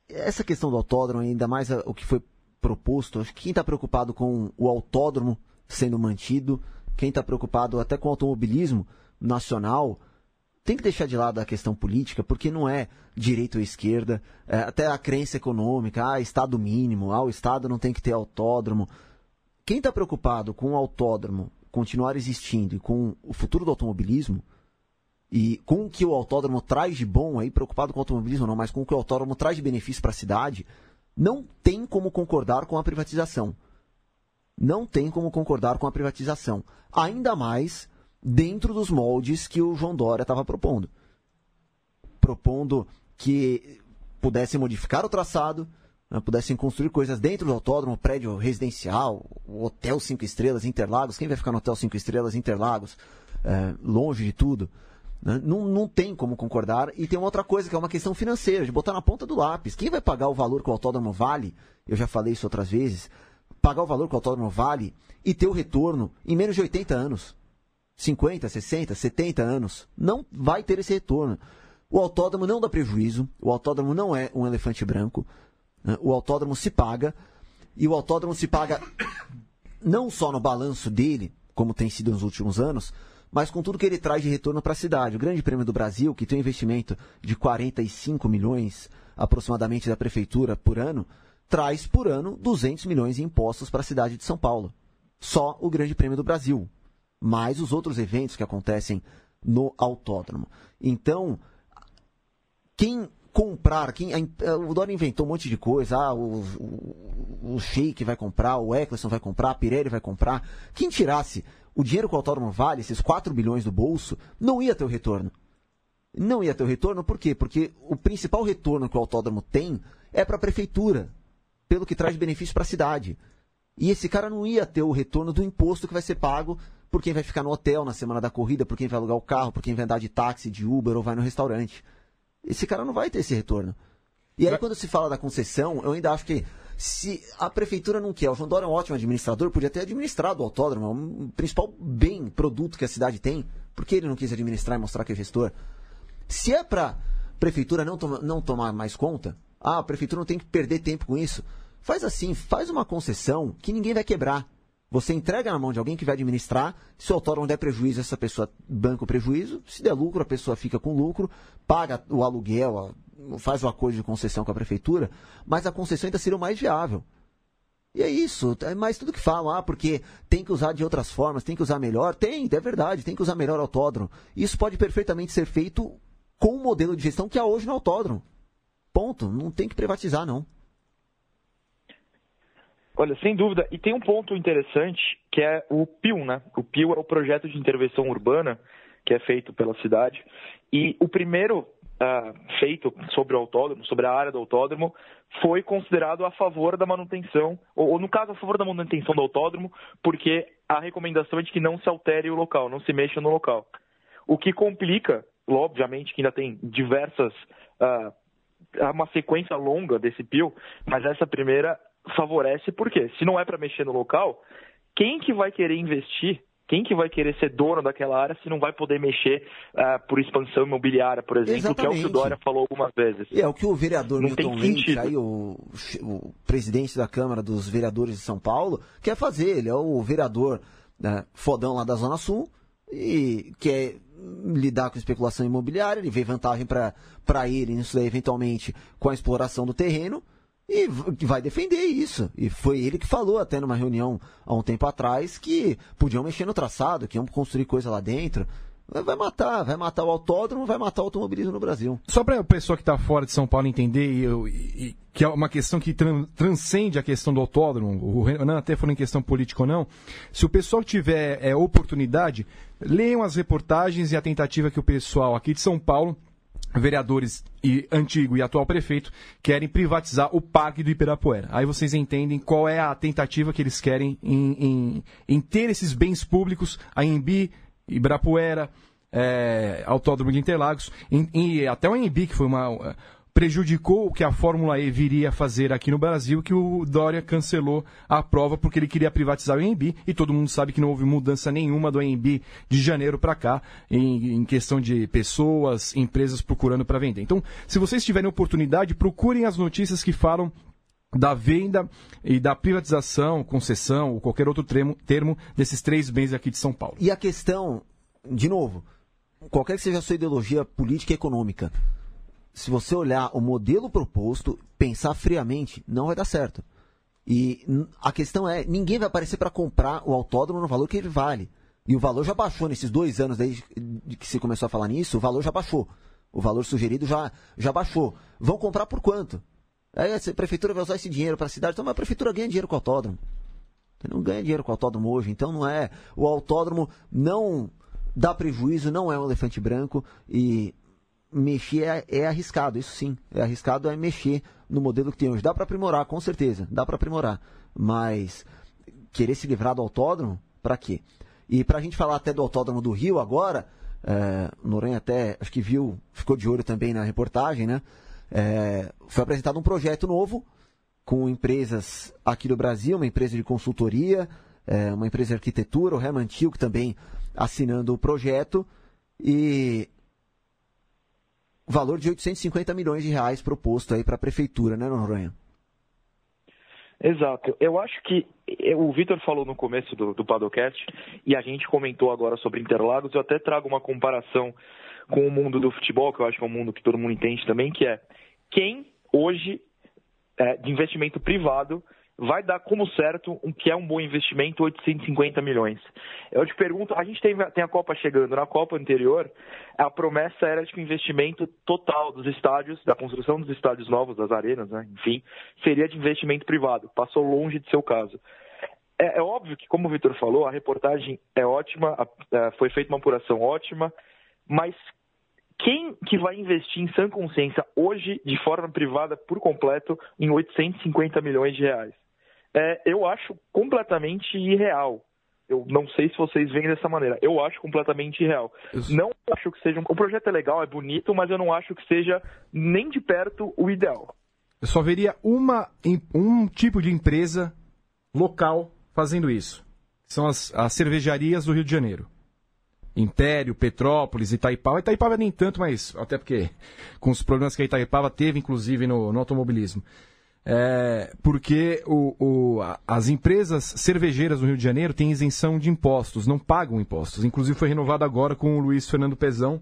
essa questão do autódromo, ainda mais o que foi proposto, acho que quem está preocupado com o autódromo sendo mantido, quem está preocupado até com o automobilismo nacional, tem que deixar de lado a questão política, porque não é direita ou esquerda, é até a crença econômica, ah, Estado mínimo, ah, o Estado não tem que ter autódromo. Quem está preocupado com o autódromo continuar existindo e com o futuro do automobilismo, e com o que o autódromo traz de bom, aí preocupado com o automobilismo não, mas com o que o autódromo traz de benefício para a cidade, não tem como concordar com a privatização. Não tem como concordar com a privatização. Ainda mais dentro dos moldes que o João Dória estava propondo. Propondo que pudessem modificar o traçado, né, pudessem construir coisas dentro do autódromo, prédio residencial, hotel cinco estrelas, Interlagos. Quem vai ficar no hotel cinco estrelas, Interlagos? É, longe de tudo. Né? Não, não tem como concordar. E tem uma outra coisa que é uma questão financeira, de botar na ponta do lápis. Quem vai pagar o valor que o autódromo vale? Eu já falei isso outras vezes. Pagar o valor que o autódromo vale e ter o retorno em menos de 80 anos. 50, 60, 70 anos. Não vai ter esse retorno. O autódromo não dá prejuízo. O autódromo não é um elefante branco. Né? O autódromo se paga. E o autódromo se paga não só no balanço dele, como tem sido nos últimos anos, mas com tudo que ele traz de retorno para a cidade. O Grande Prêmio do Brasil, que tem um investimento de 45 milhões aproximadamente da prefeitura por ano, traz por ano 200 milhões em impostos para a cidade de São Paulo. Só o Grande Prêmio do Brasil, mais os outros eventos que acontecem no autódromo. Então, quem comprar, quem, o Dória inventou um monte de coisa, ah, o, o, o Sheik vai comprar, o Eccleston vai comprar, a Pirelli vai comprar. Quem tirasse o dinheiro que o autódromo vale, esses 4 bilhões do bolso, não ia ter o retorno. Não ia ter o retorno, por quê? Porque o principal retorno que o autódromo tem é para a prefeitura, pelo que traz benefício para a cidade. E esse cara não ia ter o retorno do imposto que vai ser pago por quem vai ficar no hotel na semana da corrida, por quem vai alugar o carro, por quem vai andar de táxi, de Uber ou vai no restaurante. Esse cara não vai ter esse retorno. E aí, quando se fala da concessão, eu ainda acho que se a prefeitura não quer, o João Dória é um ótimo administrador, podia ter administrado o autódromo, é o principal bem, produto que a cidade tem, por que ele não quis administrar e mostrar que é gestor? Se é para prefeitura não, toma, não tomar mais conta, ah, a prefeitura não tem que perder tempo com isso, faz assim, faz uma concessão que ninguém vai quebrar. Você entrega na mão de alguém que vai administrar. Se o autódromo der prejuízo, essa pessoa banca o prejuízo. Se der lucro, a pessoa fica com lucro, paga o aluguel, faz o acordo de concessão com a prefeitura, mas a concessão ainda seria o mais viável. E é isso, é mais tudo que falam, ah, porque tem que usar de outras formas, tem que usar melhor. Tem, é verdade, tem que usar melhor o autódromo. Isso pode perfeitamente ser feito com o modelo de gestão que há hoje no autódromo. Ponto. Não tem que privatizar, não. Olha, sem dúvida. E tem um ponto interessante que é o PIL, né? O PIL é o projeto de intervenção urbana que é feito pela cidade. E o primeiro uh, feito sobre o autódromo, sobre a área do autódromo, foi considerado a favor da manutenção, ou, ou no caso a favor da manutenção do autódromo, porque a recomendação é de que não se altere o local, não se mexa no local. O que complica, obviamente, que ainda tem diversas. Uh, uma sequência longa desse PIL, mas essa primeira favorece porque se não é para mexer no local, quem que vai querer investir? Quem que vai querer ser dono daquela área se não vai poder mexer uh, por expansão imobiliária, por exemplo, Exatamente. que é o que o Dória falou algumas vezes. E é o que o vereador não Milton Mendes, aí, o, o, presidente da Câmara dos Vereadores de São Paulo, quer fazer. Ele é o vereador né, fodão lá da Zona Sul e quer lidar com especulação imobiliária, ele vê vantagem para ele nisso daí, eventualmente, com a exploração do terreno e vai defender isso. E foi ele que falou até numa reunião há um tempo atrás que podiam mexer no traçado, que iam construir coisa lá dentro. vai matar, vai matar o autódromo, vai matar o automobilismo no Brasil. Só para o pessoal que está fora de São Paulo entender, e, e, que é uma questão que tran, transcende a questão do autódromo, o Renan até falou em questão política ou não, se o pessoal tiver é, oportunidade, leiam as reportagens e a tentativa que o pessoal aqui de São Paulo vereadores e antigo e atual prefeito querem privatizar o Parque do Ibirapuera. Aí vocês entendem qual é a tentativa que eles querem em, em, em ter esses bens públicos, a Embi, Ibirapuera, é, Autódromo de Interlagos, e até o Embi, que foi uma prejudicou o que a Fórmula E viria a fazer aqui no Brasil, que o Dória cancelou a prova porque ele queria privatizar o AMB e todo mundo sabe que não houve mudança nenhuma do AMB de janeiro para cá em, em, questão de pessoas, empresas procurando para vender. Então, se vocês tiverem oportunidade, procurem as notícias que falam da venda e da privatização, concessão ou qualquer outro termo, termo desses três bens aqui de São Paulo. E a questão, de novo, qualquer que seja a sua ideologia política e econômica, se você olhar o modelo proposto, pensar friamente, não vai dar certo. E a questão é, ninguém vai aparecer para comprar o autódromo no valor que ele vale. E o valor já baixou nesses dois anos desde que se começou a falar nisso, o valor já baixou. O valor sugerido já, já baixou. Vão comprar por quanto? Aí a prefeitura vai usar esse dinheiro para a cidade, então a prefeitura ganha dinheiro com o autódromo. Não ganha dinheiro com o autódromo hoje, então não é. O autódromo não dá prejuízo, não é um elefante branco e mexer é, é, arriscado, isso sim. É arriscado é mexer no modelo que tem hoje. Dá para aprimorar, com certeza, dá para aprimorar. Mas querer se livrar do autódromo, para quê? E para a gente falar até do autódromo do Rio agora, é, Noronha até, acho que viu, ficou de olho também na reportagem, né? É, foi apresentado um projeto novo com empresas aqui do Brasil, uma empresa de consultoria, é, uma empresa de arquitetura, o Remantil, que também assinando o projeto. E valor de 850 milhões de reais proposto aí para a prefeitura, né, Noronha? Exato. Eu acho que o Vitor falou no começo do, do Padocast e a gente comentou agora sobre Interlagos. Eu até trago uma comparação com o mundo do futebol, que eu acho que é um mundo que todo mundo entende também, que é quem hoje é, de investimento privado vai dar como certo um que é um bom investimento 850 milhões. Eu te pergunto, a gente tem, tem a Copa chegando, na Copa anterior, a promessa era de que o investimento total dos estádios, da construção dos estádios novos, das arenas, né, enfim, seria de investimento privado. Passou longe de ser o caso. É, é óbvio que, como o Vitor falou, a reportagem é ótima, é, foi feita uma apuração ótima, mas quem que vai investir em sã consciência hoje, de forma privada, por completo, em 850 milhões de reais? É, eu acho completamente irreal. Eu não sei se vocês veem dessa maneira. Eu acho completamente irreal. Isso. Não acho que seja. Um... O projeto é legal, é bonito, mas eu não acho que seja nem de perto o ideal. Eu só veria uma, um tipo de empresa local fazendo isso. São as, as cervejarias do Rio de Janeiro. Império, Petrópolis, Itaipava. Itaipava nem tanto, mas até porque com os problemas que a Itaipava teve, inclusive, no, no automobilismo. É, porque o, o, as empresas cervejeiras no Rio de Janeiro têm isenção de impostos, não pagam impostos. Inclusive foi renovado agora com o Luiz Fernando Pezão,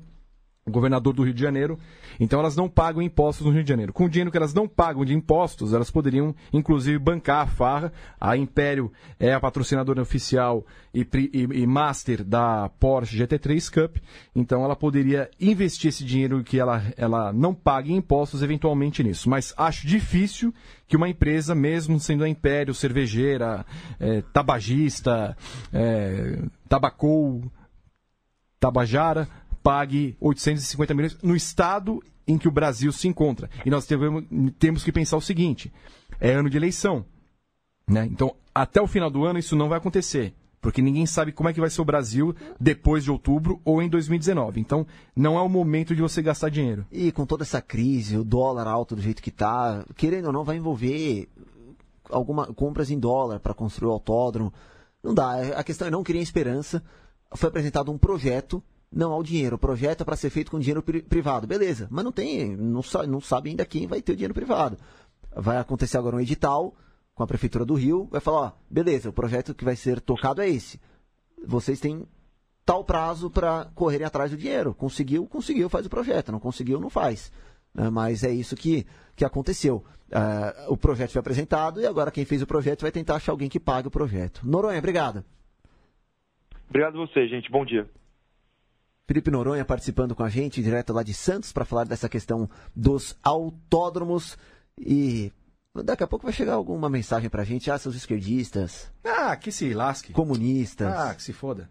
governador do Rio de Janeiro. Então elas não pagam impostos no Rio de Janeiro. Com o dinheiro que elas não pagam de impostos, elas poderiam inclusive bancar a farra. A Império é a patrocinadora oficial e, e, e master da Porsche GT3 Cup. Então ela poderia investir esse dinheiro que ela, ela não paga em impostos eventualmente nisso. Mas acho difícil que uma empresa, mesmo sendo a Império, cervejeira, é, tabagista, é, tabacou, tabajara, pague 850 milhões no estado em que o Brasil se encontra. E nós temos, que pensar o seguinte: é ano de eleição. Né? Então, até o final do ano, isso não vai acontecer. Porque ninguém sabe como é que vai ser o Brasil depois de outubro ou em 2019. Então, não é o momento de você gastar dinheiro. E com toda essa crise, o dólar alto do jeito que está, querendo ou não, vai envolver alguma compras em dólar para construir o autódromo. Não dá. A questão é não criar esperança. Foi apresentado um projeto não ao dinheiro. O projeto é para ser feito com dinheiro pri privado. Beleza, mas não tem, não, não sabe ainda quem vai ter o dinheiro privado. Vai acontecer agora um edital com a Prefeitura do Rio, vai falar, ó, beleza, o projeto que vai ser tocado é esse. Vocês têm tal prazo para correrem atrás do dinheiro. Conseguiu, conseguiu, faz o projeto. Não conseguiu, não faz. Uh, mas é isso que, que aconteceu. Uh, o projeto foi apresentado e agora quem fez o projeto vai tentar achar alguém que pague o projeto. Noronha, obrigado. Obrigado a você, gente. Bom dia. Felipe Noronha participando com a gente, direto lá de Santos, para falar dessa questão dos autódromos. E daqui a pouco vai chegar alguma mensagem pra gente. Ah, seus esquerdistas. Ah, que se lasque. Comunistas. Ah, que se foda.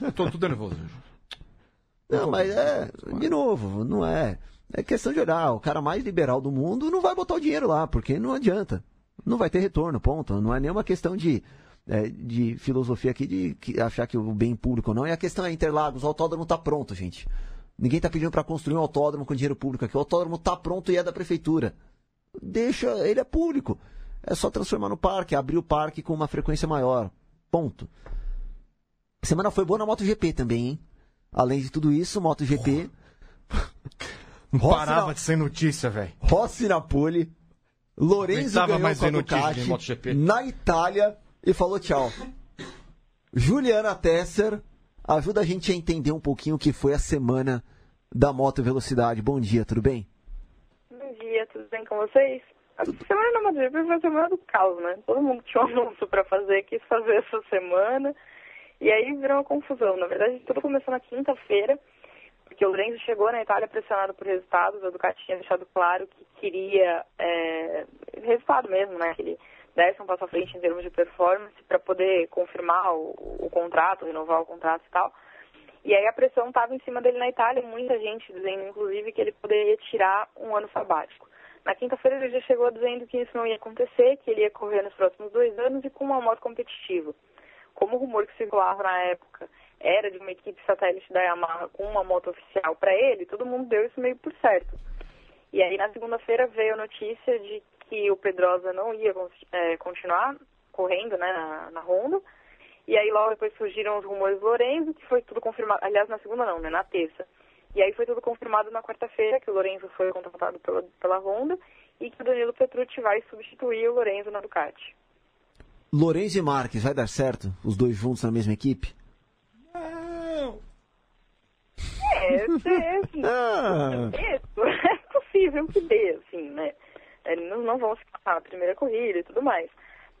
Eu tô tudo nervoso. Não, mas é, de novo, não é. É questão de olhar. O cara mais liberal do mundo não vai botar o dinheiro lá, porque não adianta. Não vai ter retorno, ponto. Não é nenhuma questão de é, de filosofia aqui de achar que o bem público não. E a questão é Interlagos, o autódromo está pronto, gente. Ninguém está pedindo para construir um autódromo com dinheiro público aqui. O autódromo está pronto e é da prefeitura. Deixa, ele é público. É só transformar no parque, abrir o parque com uma frequência maior. Ponto. semana foi boa na MotoGP também, hein? Além de tudo isso, MotoGP. Não parava na... de ser notícia, velho. Rossi na pole. Lorenzo ganhou mais com a Ducati, na Itália e falou tchau. Juliana Tesser ajuda a gente a entender um pouquinho o que foi a semana da Moto Velocidade. Bom dia, tudo bem? Bom dia, tudo bem com vocês? A semana da MotoGP foi a semana do caos, né? Todo mundo tinha um anúncio para fazer, quis fazer essa semana. E aí virou uma confusão. Na verdade, tudo começou na quinta-feira, porque o Lorenzo chegou na Itália pressionado por resultados. A Ducati tinha deixado claro que queria é, resultado mesmo, né? Que ele desse um passo à frente em termos de performance para poder confirmar o, o, contrato, renovar o contrato e tal. E aí a pressão estava em cima dele na Itália, muita gente dizendo, inclusive, que ele poderia tirar um ano sabático. Na quinta-feira ele já chegou dizendo que isso não ia acontecer, que ele ia correr nos próximos dois anos e com uma moto competitiva. Como o rumor que circulava na época era de uma equipe satélite da Yamaha com uma moto oficial para ele, todo mundo deu isso meio por certo. E aí na segunda-feira veio a notícia de que o Pedrosa não ia é, continuar correndo né, na, na Honda. E aí logo depois surgiram os rumores do Lorenzo, que foi tudo confirmado, aliás, na segunda não, né, na terça. E aí foi tudo confirmado na quarta-feira, que o Lorenzo foi contratado pela, pela Honda e que o Danilo Petrucci vai substituir o Lorenzo na Ducati. Lorenzo e Marques, vai dar certo? Os dois juntos na mesma equipe? Não! É, é, assim, ah. é possível que dê, assim, né? Não vão se passar na primeira corrida e tudo mais.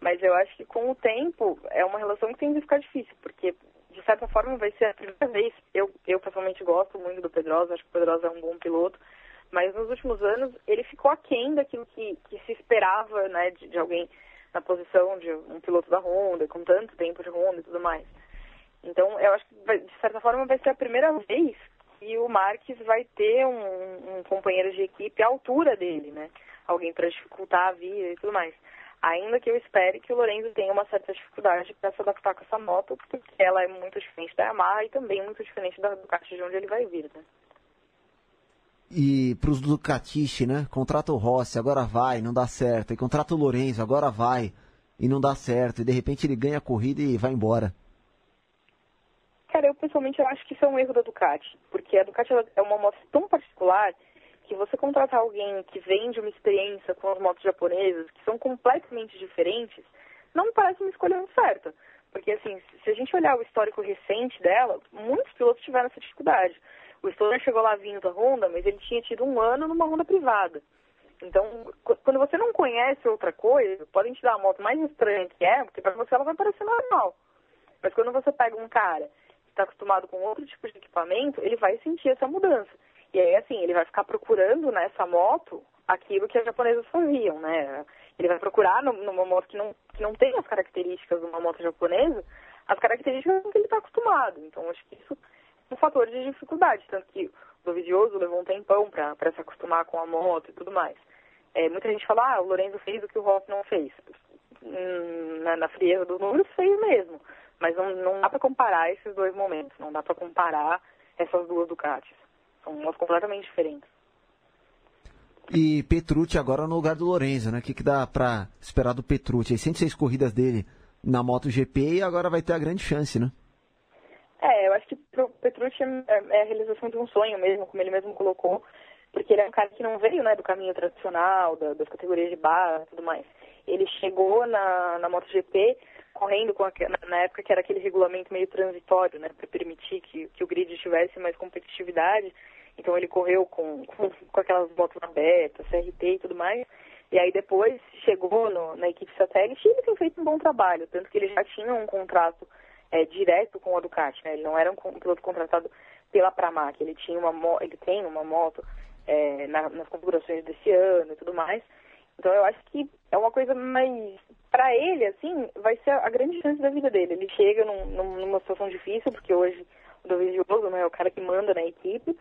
Mas eu acho que com o tempo é uma relação que tem de ficar difícil, porque de certa forma vai ser a primeira vez. Eu, eu pessoalmente gosto muito do Pedrosa, acho que o Pedrosa é um bom piloto, mas nos últimos anos ele ficou aquém daquilo que, que se esperava né, de, de alguém na posição de um piloto da Honda, com tanto tempo de Honda e tudo mais. Então eu acho que vai, de certa forma vai ser a primeira vez que o Marques vai ter um, um companheiro de equipe à altura dele, né? Alguém para dificultar a vida e tudo mais. Ainda que eu espere que o Lorenzo tenha uma certa dificuldade para se adaptar com essa moto, porque ela é muito diferente da Yamaha e também muito diferente da Ducati de onde ele vai vir, né? E para os Ducatiche, né? Contrata o Rossi, agora vai, não dá certo. E contrata o Lorenzo, agora vai, e não dá certo. E de repente ele ganha a corrida e vai embora. Cara, eu pessoalmente eu acho que isso é um erro da Ducati, porque a Ducati é uma moto tão particular que você contratar alguém que vem de uma experiência com as motos japonesas, que são completamente diferentes, não me parece uma escolha certa. Porque, assim, se a gente olhar o histórico recente dela, muitos pilotos tiveram essa dificuldade. O Stoner chegou lá vindo da Honda, mas ele tinha tido um ano numa Honda privada. Então, quando você não conhece outra coisa, podem te dar a moto mais estranha que é, porque para você ela vai parecer normal. Mas quando você pega um cara que está acostumado com outro tipo de equipamento, ele vai sentir essa mudança. E aí, assim, ele vai ficar procurando nessa moto aquilo que as japonesas faziam, né? Ele vai procurar numa moto que não, que não tem as características de uma moto japonesa, as características que ele está acostumado. Então, acho que isso é um fator de dificuldade. Tanto que o Dovizioso levou um tempão para se acostumar com a moto e tudo mais. É, muita gente fala, ah, o Lorenzo fez o que o Ross não fez. Hum, na, na frieza dos números, fez mesmo. Mas não, não dá para comparar esses dois momentos. Não dá para comparar essas duas Ducatis. São motos completamente diferentes. E Petrucci agora no lugar do Lorenzo, né? O que, que dá pra esperar do Petrucci? Aí 106 corridas dele na MotoGP e agora vai ter a grande chance, né? É, eu acho que pro Petrucci é, é a realização de um sonho mesmo, como ele mesmo colocou, porque ele é um cara que não veio, né, do caminho tradicional, da, das categorias de base e tudo mais. Ele chegou na, na MotoGP correndo com a, na época que era aquele regulamento meio transitório, né, para permitir que, que o grid tivesse mais competitividade. Então ele correu com, com, com aquelas motos abertas, CRT e tudo mais. E aí depois chegou no, na equipe satélite e ele tem feito um bom trabalho, tanto que ele já tinha um contrato é, direto com a Ducati, né? Ele não era um, um piloto contratado pela Pramac. Ele tinha uma ele tem uma moto é, na- nas configurações desse ano e tudo mais. Então eu acho que é uma coisa mais para ele assim vai ser a grande chance da vida dele. Ele chega num- numa situação difícil porque hoje o Dovizioso né, é o cara que manda na equipe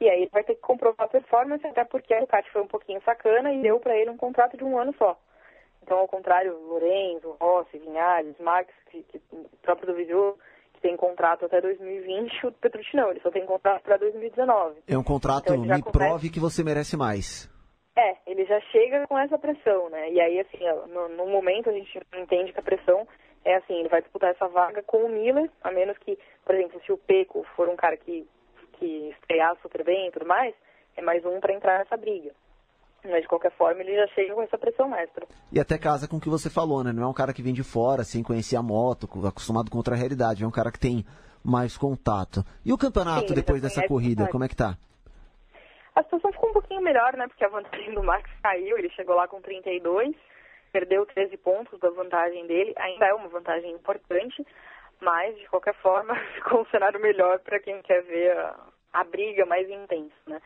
e aí ele vai ter que comprovar a performance até porque a Ducati foi um pouquinho sacana e deu para ele um contrato de um ano só. Então, ao contrário, Lorenzo, Rossi, Vinhales, Max, que, que, o próprio Dovizioso, que tem contrato até 2020, o Petrucci não, ele só tem contrato para 2019. É um contrato, Então, me começa- prove que você merece mais. É, ele já chega com essa pressão, né? E aí, assim, no, no momento a gente entende que a pressão é assim, ele vai disputar essa vaga com o Miller, a menos que, por exemplo, se o Peco for um cara que, que estrear super bem e tudo mais, é mais um para entrar nessa briga. Mas, de qualquer forma, ele já chega com essa pressão extra. E até casa com o que você falou, né? Não é um cara que vem de fora, sem conhecer a moto, acostumado com outra realidade. É um cara que tem mais contato. E o campeonato Sim, depois já dessa corrida, como é que tá? A situação ficou um pouquinho melhor, né? Porque a vantagem do Max caiu, ele chegou lá com 32, perdeu 13 pontos da vantagem dele, ainda é uma vantagem importante, mas de qualquer forma ficou um cenário melhor para quem quer ver a, a briga mais intensa, né?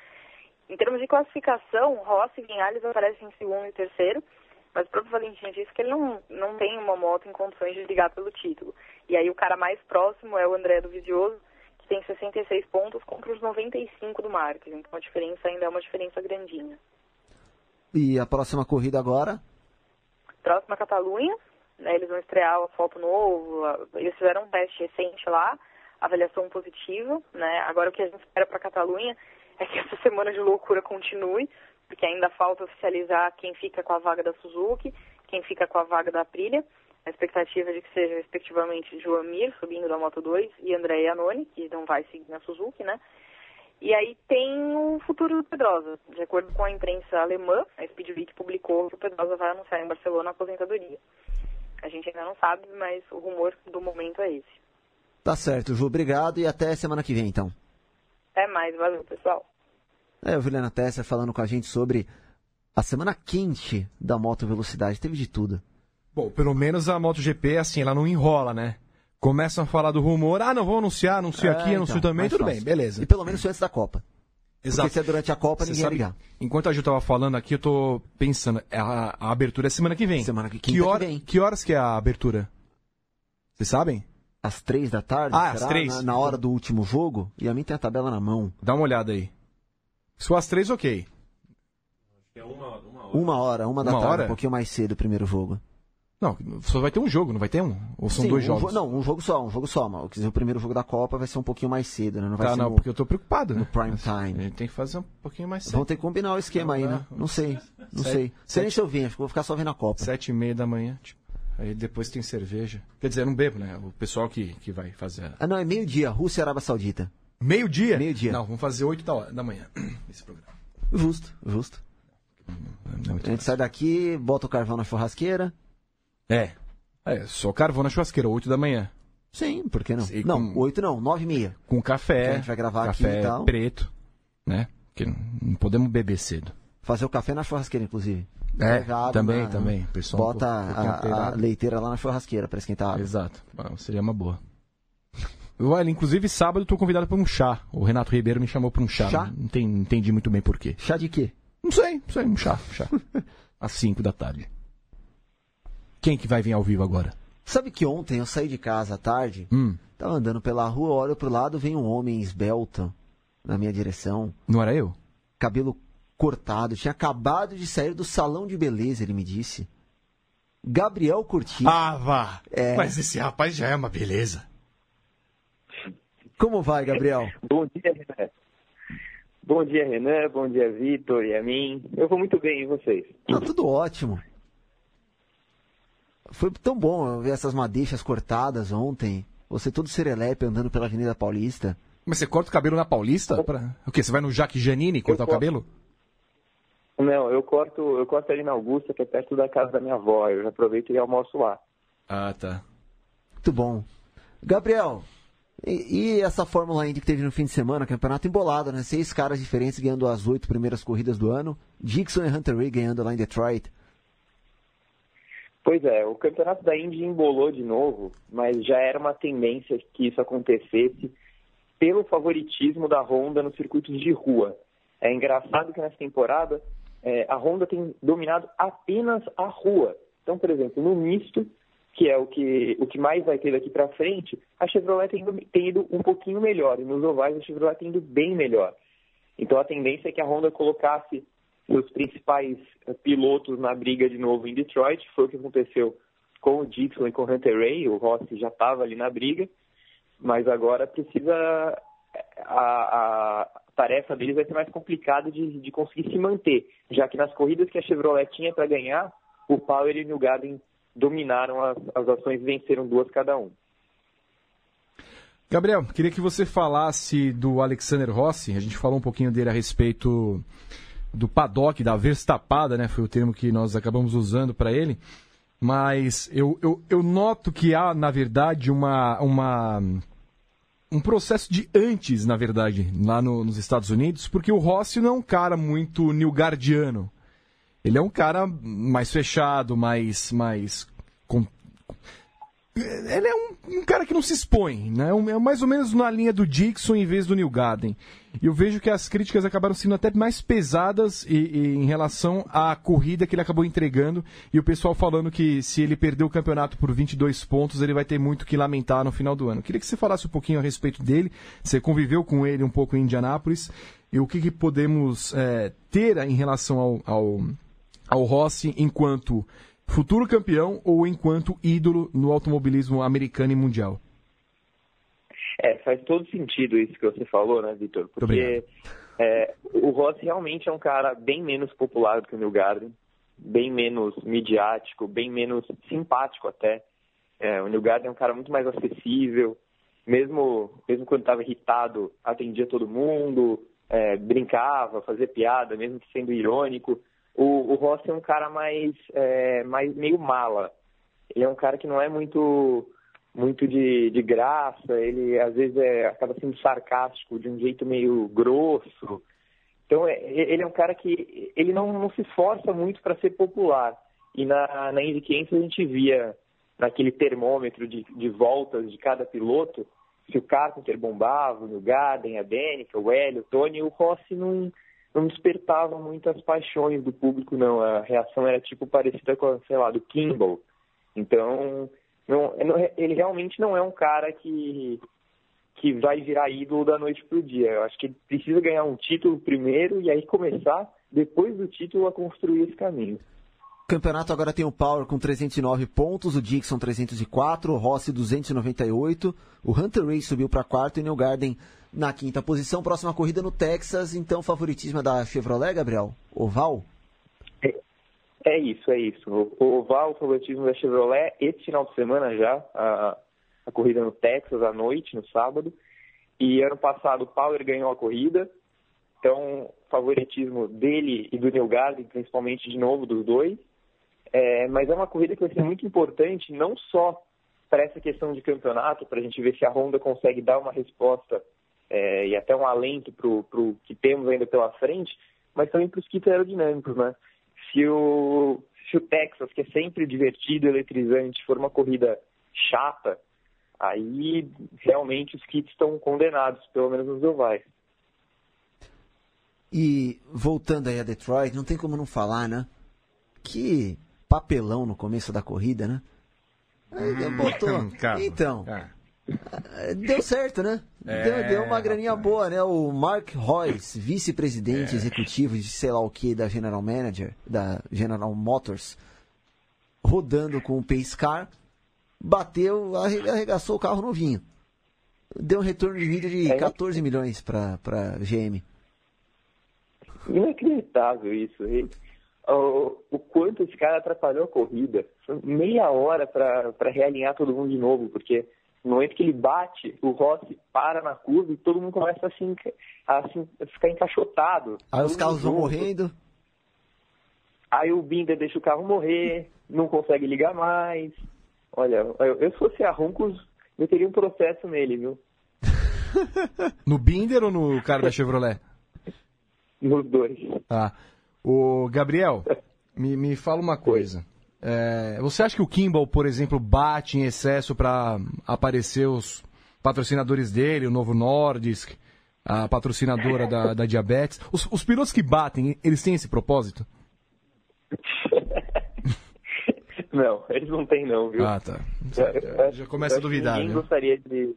Em termos de classificação, Rossi e Vinhales aparecem em segundo e terceiro, mas o próprio Valentim disse que ele não, não tem uma moto em condições de brigar pelo título. E aí o cara mais próximo é o André do Vizioso, que tem 66 pontos contra os 95 do Marques. Então a diferença ainda é uma diferença grandinha. E a próxima corrida agora? Próxima Catalunha, né, eles vão estrear o asfalto novo, a- eles fizeram um teste recente lá, avaliação positiva, né? Agora o que a gente espera para Catalunha é que essa semana de loucura continue, porque ainda falta oficializar quem fica com a vaga da Suzuki, quem fica com a vaga da Aprilia. A expectativa é de que seja, respectivamente, João Mir, subindo da Moto 2, e André Iannone, que não vai seguir na Suzuki, né? E aí tem o futuro do Pedrosa. De acordo com a imprensa alemã, a Speedweek publicou que o Pedrosa vai anunciar em Barcelona a aposentadoria. A gente ainda não sabe, mas o rumor do momento é esse. Tá certo, Ju. Obrigado e até semana que vem, então. Até mais, valeu, pessoal. É, o Juliana Tesser falando com a gente sobre a semana quente da moto velocidade. Teve de tudo. Bom, pelo menos a MotoGP, assim, ela não enrola, né? Começam a falar do rumor, ah, não vou anunciar, anuncio É, aqui, anuncio então, também, tudo fácil. bem, beleza. E pelo menos antes da Copa. Exato. Porque se é durante a Copa, Você ninguém sabe, ia ligar. enquanto a Ju tava falando aqui, eu tô pensando, a, a abertura é semana que vem. Semana que- que, quinta que hora, vem. que horas que é a abertura? Vocês sabem? Às três da tarde? Ah, será? às três. Na, na hora do último jogo? E a mim tem a tabela na mão. Dá uma olhada aí. Se for às três, ok. Uma hora, uma da Uma tarde, hora? um pouquinho mais cedo o primeiro jogo. Não, só vai ter um jogo, não vai ter um? Ou são Sim, dois um jogos? jo- não, um jogo só, um jogo só. Dizer, o primeiro jogo da Copa vai ser um pouquinho mais cedo, né? Não vai Tá, ser não, no, porque eu tô preocupado, né? no prime A time. gente tem que fazer um pouquinho mais cedo. Vão ter que combinar o esquema aí, né? Não sei, não sei. Sei nem se eu acho que vou ficar só vendo a Copa. Sete e meia da manhã, tipo. Aí depois tem cerveja. Quer dizer, não bebo, né? O pessoal que, que vai fazer. a- Ah, não, é meio-dia, Rússia e Arábia Saudita. Meio-dia? Meio-dia. Não, vamos fazer oito da, hora- da manhã. Esse programa. Justo, justo. Não, muito A gente sai daqui, bota o carvão na churrasqueira. É. É, só carvão na churrasqueira, 8 da manhã. Sim, por que não? E Não, com- oito não, nove e meia. Com café. Que a gente vai gravar aqui café e tal. preto, né? Porque não- podemos beber cedo. Fazer o café na churrasqueira, inclusive. É, também, na- também. Pessoal, Bota um a- a, leiteira lá na churrasqueira pra esquentar a água. Exato. Ah, seria uma boa. Olha, inclusive, sábado eu tô convidado para um chá. O Renato Ribeiro me chamou para um chá. Chá? Não, não entendi muito bem por quê. Chá de quê? Não sei, não sei, um chá, chá. Às 5 da tarde. Quem que vai vir ao vivo agora? Sabe que ontem eu saí de casa à tarde, Hum, tava andando pela rua, olho pro lado, vem um homem esbelto na minha direção, não era eu? cabelo cortado, tinha acabado de sair do salão de beleza, ele me disse. Gabriel Curti. Ah, vá! É. Mas esse rapaz já é uma beleza. Como vai, Gabriel? Bom dia, Renan. Bom dia, Renan. Bom dia, Vitor e a mim. Eu vou muito bem, e vocês? Tá tudo ótimo. Foi tão bom eu ver essas madeixas cortadas ontem. Você todo serelepe andando pela Avenida Paulista. Mas você corta o cabelo na Paulista? Pra... O quê? Você vai no Jaque Janine cortar o corto. cabelo? Não, eu corto, eu corto ali na Augusta, que é perto da casa da minha avó. Eu já aproveito e almoço lá. Ah, tá. Muito bom. Gabriel, e, e essa Fórmula Indy que teve no fim de semana, campeonato embolado, né? Seis caras diferentes ganhando as oito primeiras corridas do ano. Dixon e Hunter Ray ganhando lá em Detroit. Pois é, o campeonato da Indy embolou de novo, mas já era uma tendência que isso acontecesse. pelo favoritismo da Honda no circuito de rua. É engraçado que nessa temporada é, a Honda tem dominado apenas a rua. Então, por exemplo, no misto, que é o que, o que mais vai ter daqui para frente, a Chevrolet tem, tem, ido um pouquinho melhor, e nos ovais a Chevrolet tem ido bem melhor. Então a tendência é que a Honda colocasse seus principais eh, pilotos na briga de novo em Detroit, foi o que aconteceu com o Dixon e com o Hunter Ray, o Rossi já estava ali na briga, mas agora precisa eh, a, a, tarefa deles vai ser mais complicada de, de conseguir se manter, já que nas corridas que a Chevrolet tinha para ganhar, o Power e o New Garden dominaram as, as ações e venceram duas cada um. Gabriel, queria que você falasse do Alexander Rossi. A gente falou um pouquinho dele a respeito do paddock, da verstapada, né? Foi o termo que nós acabamos usando para ele. Mas eu, eu, eu, noto que há, na verdade, uma, uma, um processo de antes, na verdade, lá no, nos Estados Unidos, porque o Rossi não é um cara muito newgardiano. Ele é um cara mais fechado, mais. mais. Ele é um, um, cara que não se expõe, né? É mais ou menos na linha do Dixon em vez do New Garden. E eu vejo que as críticas acabaram sendo até mais pesadas e, e, em relação à corrida que ele acabou entregando. E o pessoal falando que se ele perder o campeonato por 22 pontos, ele vai ter muito que lamentar no final do ano. Queria que você falasse um pouquinho a respeito dele. Você conviveu com ele um pouco em Indianápolis. E o que, que podemos é, ter em relação ao, ao, ao Rossi enquanto futuro campeão ou enquanto ídolo no automobilismo americano e mundial? É, faz todo sentido isso que você falou, né, Vitor? Porque é, o Rossi realmente é um cara bem menos popular do que o New Garden, bem menos midiático, bem menos simpático até. É, o New Garden é um cara muito mais acessível, mesmo, mesmo quando estava irritado, atendia todo mundo, é, brincava, fazia piada, mesmo sendo irônico. O, o Rossi é um cara mais, é, mais meio mala. Ele é um cara que não é muito muito de, de graça, ele às vezes é, acaba sendo sarcástico de um jeito meio grosso. Então é, ele é um cara que ele não, não se esforça muito para ser popular. E na, na Indy 500 a gente via naquele termômetro de, de voltas de cada piloto, se o Carpenter bombava, o Garden, a Danica, o Hélio, o Tony, o Rossi não, não despertava muitas paixões do público, não. A reação era tipo parecida com, sei lá, do Kimball. Então, não, ele realmente não é um cara que, que vai virar ídolo da noite para o dia. Eu acho que ele precisa ganhar um título primeiro e aí começar, depois do título, a construir esse caminho. O campeonato agora tem o Power com 309 pontos, o Dixon 304, o Rossi 298, o Hunter Ray subiu para quarto e o New Garden na quinta posição. Próxima corrida no Texas, então favoritismo é da Chevrolet, Gabriel? Oval? É isso, é isso. O oval, o favoritismo da Chevrolet, esse final de semana já, a, a corrida no Texas à noite, no sábado. E ano passado o Power ganhou a corrida, então favoritismo dele e do Neil Garden, principalmente de novo dos dois. É, mas é uma corrida que vai ser muito importante, não só para essa questão de campeonato, para a gente ver se a Honda consegue dar uma resposta é, e até um alento para o que temos ainda pela frente, mas também para os kits aerodinâmicos, né? se o, se o Texas, que é sempre divertido, eletrizante, for uma corrida chata, aí realmente os kits estão condenados, pelo menos nos ovais. E voltando aí a Detroit, não tem como não falar, né? Que papelão no começo da corrida, né? Hum, botou. Então. Ah. Deu certo, né? É, deu, deu, uma graninha rapaz. boa, né? O Mark Royce, vice-presidente é. executivo de sei lá o que da General Manager, da General Motors, rodando com o Pace Car, bateu, arregaçou o carro novinho. Deu um retorno de vida de 14 é. milhões para GM. Inacreditável isso. O, o, quanto esse cara atrapalhou a corrida. Foi meia hora para realinhar todo mundo de novo, porque no momento que ele bate, o Rossi para na curva e todo mundo começa assim, assim a ficar encaixotado. Aí os carros vão morrendo. Aí o Binder deixa o carro morrer, não consegue ligar mais. Olha, eu, eu se fosse a eu teria um processo nele, viu? no Binder ou no cara da Chevrolet? Nos dois. Tá. O Gabriel, me, me fala uma coisa. É, você acha que o Kimball, por exemplo, bate em excesso para aparecer os, patrocinadores dele, o Novo Nordisk, a patrocinadora da, da diabetes. Os, os pilotos que batem, eles têm esse propósito? Não, eles não têm não, viu? Ah, tá. Já, já começa a duvidar, Ninguém né? gostaria de...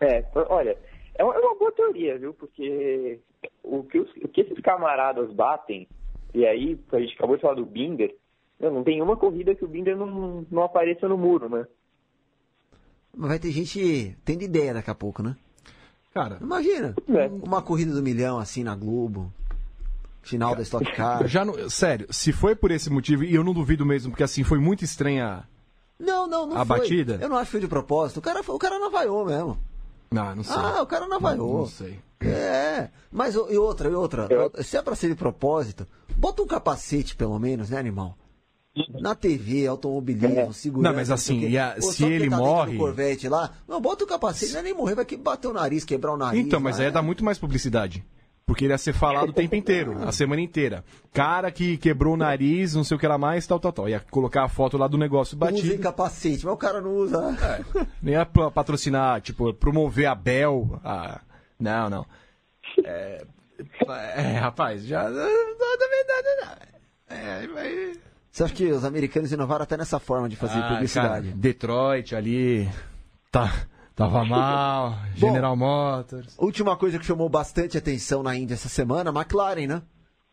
É, olha, é uma, é uma boa teoria, viu? Porque o que, os, o que esses camaradas batem, e aí a gente acabou de falar do Binder, não, não tem uma corrida que o Binder não, não apareça no muro, né? Mas vai ter gente tendo ideia daqui a pouco, né? Cara, Imagina, É. uma corrida do milhão assim na Globo, final da Stock Car. já não, sério, se foi por esse motivo, e eu não duvido mesmo, porque assim, foi muito estranha. Não, não, não A foi. batida? Eu não acho que foi de propósito. O cara, o cara navaiou mesmo. Ah, não sei. Ah, o cara navaiou. Não sei. É, mas o- e outra, e outra, se é pra ser de propósito, bota um capacete pelo menos, né, animal? Na TV, automobilismo, segurança. Não, mas assim, sei o quê. e a- Pô, se ele tá morre- Corvette lá, não, bota o capacete, não é nem morrer, vai que bater o nariz, quebrar o nariz. Então, mas lá, aí ia dar muito mais publicidade. Porque ele ia ser falado o tempo inteiro, a semana inteira. Cara que quebrou o nariz, não sei o que lá mais, tal, tal, tal. Ia colocar a foto lá do negócio Usem batido. capacete, mas o cara não usa. É. Nem ia pa- patrocinar, tipo, promover a Bel. A... Não, não. É, é, rapaz, já. Não, da verdade, não. É. Você acha que os americanos inovaram até nessa forma de fazer Ah, cara, publicidade? Detroit ali. Tá, tava mal. General Motors. Última coisa que chamou bastante atenção na Índia essa semana, McLaren, né?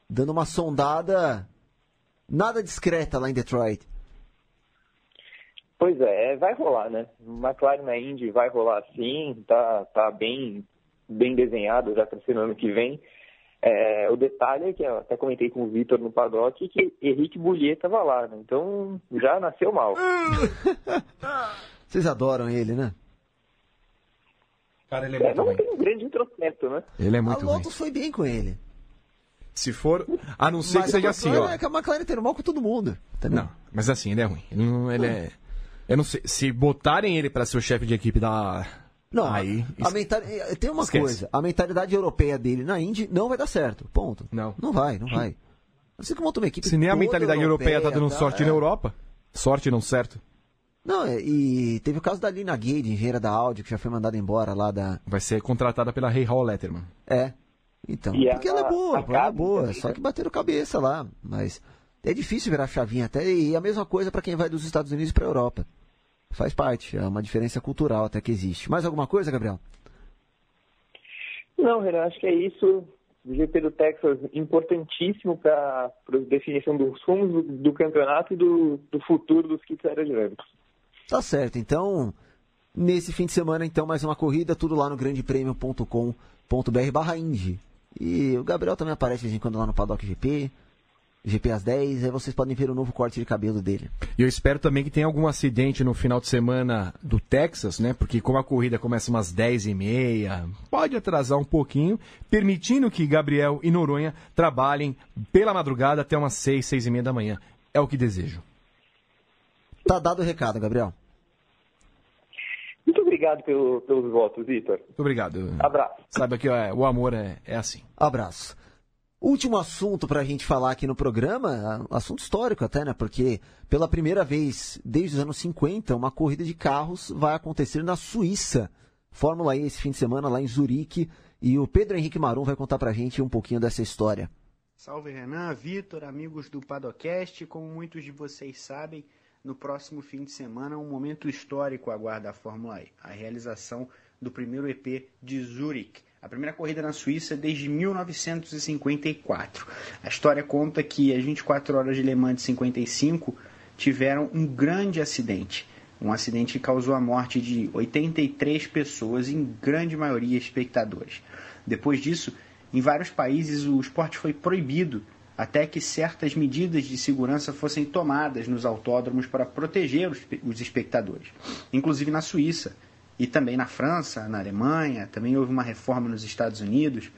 Dando uma sondada nada discreta lá em Detroit. Pois é, vai rolar, né? McLaren na Indy vai rolar sim, tá, tá bem, bem desenhado já para ser no ano que vem. É, o detalhe é que eu até comentei com o Vitor no paddock que Henrique Boulier estava lá, né? Então já nasceu mal. Vocês adoram ele, né? Cara, ele É, não tem um grande introspecto, né? Ele é a muito ruim. Lotus foi bem com ele. Se for. A não ser que Mas seja a assim, ó. é que a McLaren tem mal com todo mundo. Entendeu? Não, mas assim, ele é ruim. Ele, não, ele é. Eu não sei. Se botarem ele pra ser o chefe de equipe da. Não, Aí. a mentali- tem uma Esquece. coisa. A mentalidade europeia dele na Indy não vai dar certo. Ponto. Não. Não vai, não vai. Você que monta uma equipe Se nem a mentalidade europeia tá dando tá? sorte É. na Europa. Sorte não certo. Não, é, e teve o caso da Lina Gade, engenheira da Audi, que já foi mandada embora lá da. Vai ser contratada pela Ray Hall Letterman. É. Então, E porque a- ela é boa, a ela é boa, também, só né? que bateram cabeça lá, mas é difícil virar chavinha até, e a mesma coisa para quem vai dos Estados Unidos para Europa. Faz parte, é uma diferença cultural até que existe. Mais alguma coisa, Gabriel? Não, Renan, acho que é isso. O GP do Texas importantíssimo para a definição dos rumos do, do campeonato e do, do futuro dos kits aerodinâmicos. Tá certo, então, nesse fim de semana, então, mais uma corrida, tudo lá no grandepremio.com.br barra Indy. E o Gabriel também aparece de vez em quando lá no Paddock GP, GP às 10, aí vocês podem ver o novo corte de cabelo dele. E eu espero também que tenha algum acidente no final de semana do Texas, né? Porque como a corrida começa umas 10 e meia, pode atrasar um pouquinho, permitindo que Gabriel e Noronha trabalhem pela madrugada até umas 6, 6 e meia da manhã. É o que desejo. Tá dado o recado, Gabriel. Muito obrigado pelo- pelos votos, Vitor. Muito obrigado. Abraço. Saiba que é, o amor é, é assim. Abraço. Último assunto pra gente falar aqui no programa, a- assunto histórico até, né? Porque pela primeira vez desde os anos 50, uma corrida de carros vai acontecer na Suíça. Fórmula E esse fim de semana lá em Zurique. E o Pedro Henrique Marum vai contar pra gente um pouquinho dessa história. Salve Renan, Vitor, amigos do Padocast. Como muitos de vocês sabem, no próximo fim de semana um momento histórico aguarda a Fórmula E, a realização do primeiro EP de Zurich, a primeira corrida na Suíça desde 1954. A história conta que as 24 horas de Le Mans de 55 tiveram um grande acidente. Um acidente que causou a morte de 83 pessoas, em grande maioria espectadores. Depois disso, em vários países o esporte foi proibido até que certas medidas de segurança fossem tomadas nos autódromos para proteger os, os espectadores. Inclusive na Suíça e também na França, na Alemanha, também houve uma reforma nos Estados Unidos.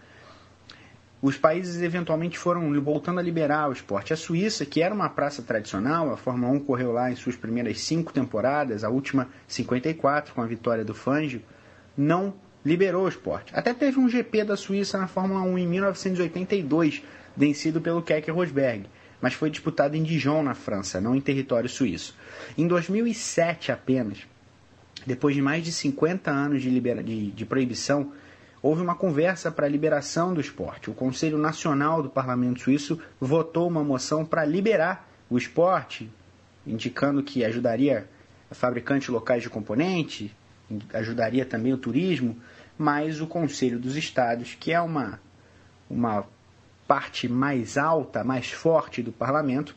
Os países eventualmente foram voltando a liberar o esporte. A Suíça, que era uma praça tradicional, a Fórmula 1 correu lá em suas primeiras cinco temporadas, a última 54 com a vitória do Fangio, não liberou o esporte. Até teve um GP da Suíça na Fórmula 1 em 1982, vencido pelo Keck Rosberg, mas foi disputado em Dijon, na França, não em território suíço. Em 2007 apenas, depois de mais de 50 anos de, libera de, de proibição, houve uma conversa para a liberação do esporte. O Conselho Nacional do Parlamento Suíço votou uma moção para liberar o esporte, indicando que ajudaria fabricantes locais de componente, ajudaria também o turismo, mas o Conselho dos Estados, que é uma, uma parte mais alta, mais forte do parlamento,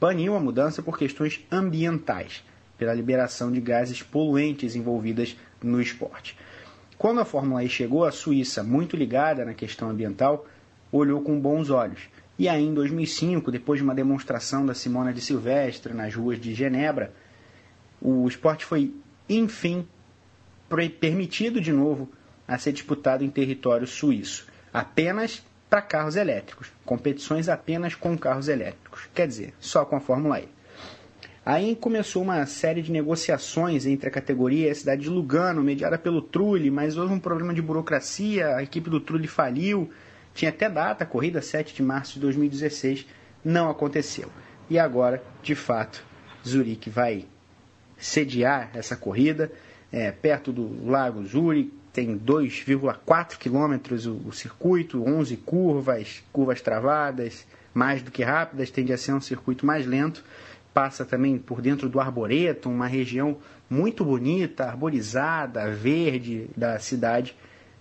baniu a mudança por questões ambientais, pela liberação de gases poluentes envolvidas no esporte. Quando a Fórmula E chegou, a Suíça, muito ligada na questão ambiental, olhou com bons olhos. E aí, em 2005, depois de uma demonstração da Simona de Silvestre nas ruas de Genebra, o esporte foi, enfim, permitido de novo a ser disputado em território suíço. Apenas para carros elétricos, competições apenas com carros elétricos, quer dizer, só com a Fórmula E. Aí começou uma série de negociações entre a categoria e a cidade de Lugano, mediada pelo Trulli, mas houve um problema de burocracia, a equipe do Trulli faliu, tinha até data, a corrida 7 de março de 2016, não aconteceu. E agora, de fato, Zurique vai sediar essa corrida, é, perto do Lago Zurique, tem 2,4 quilômetros o, o, circuito, 11 curvas, curvas travadas, mais do que rápidas, tende a ser um circuito mais lento. Passa também por dentro do Arboreto, uma região muito bonita, arborizada, verde da cidade.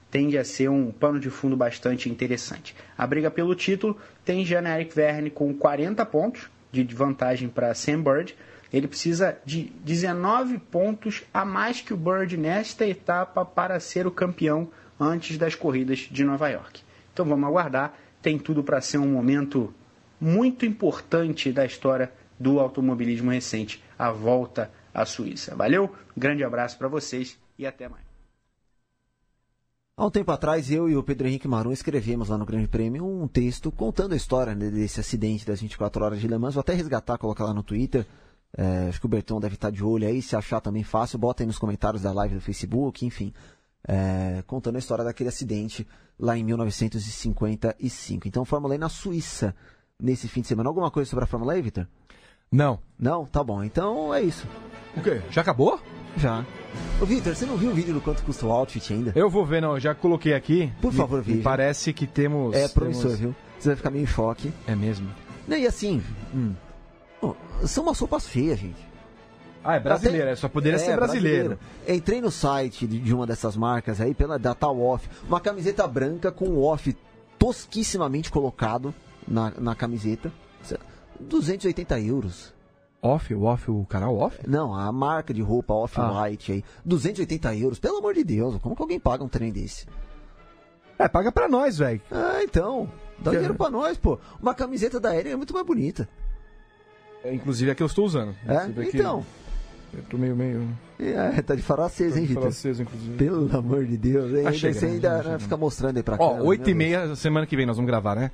Tende a ser um pano de fundo bastante interessante. A briga pelo título tem Jean-Eric Verne com 40 pontos de vantagem para Sam Bird ele precisa de 19 pontos a mais que o Bird nesta etapa para ser o campeão antes das corridas de Nova York. Então vamos aguardar. Tem tudo para ser um momento muito importante da história do automobilismo recente, a volta à Suíça. Valeu, grande abraço para vocês e até mais. Há um tempo atrás, eu e o Pedro Henrique Marum escrevemos lá no Grande Prêmio um texto contando a história desse acidente das 24 horas de Le Mans. Vou até resgatar, colocar lá no Twitter. É, acho que o Bertão deve estar de olho aí. Se achar também fácil, bota aí nos comentários da live do Facebook, enfim. É, contando a história daquele acidente lá em 1955. Então, Fórmula E na Suíça, nesse fim de semana. Alguma coisa sobre a Fórmula E, Vitor? Não. Não? Tá bom. Então é isso. O quê? Já acabou? Já. Ô, Vitor, você não viu o vídeo do quanto custa o outfit ainda? Eu vou ver, não. Já coloquei aqui. Por favor, veja. Parece que temos. É promissor, temos... viu? Você vai ficar meio em choque. É mesmo? E assim, hum, são umas roupas feias, gente. Ah, é brasileira, Até... só poderia é, ser brasileiro. brasileiro. Entrei no site de uma dessas marcas aí, pela da tal off, uma camiseta branca com o off tosquissimamente colocado na, na camiseta. 280 euros. Off, o off, o canal off? Não, a marca de roupa off-white ah. aí. 280 euros, pelo amor de Deus, como que alguém paga um trem desse? É, paga pra nós, velho. Ah, então. Dá que... dinheiro pra nós, pô. Uma camiseta da Eren é muito mais bonita. É, inclusive é a que eu estou usando. É? Então. Eu tô meio, meio... É, tá de farol aceso, hein, Vitor? aceso, inclusive. Pelo amor de Deus, hein? Ah, chega, você ainda né? fica mostrando aí pra cá. Ó, 8 e meia, semana que vem nós vamos gravar, né?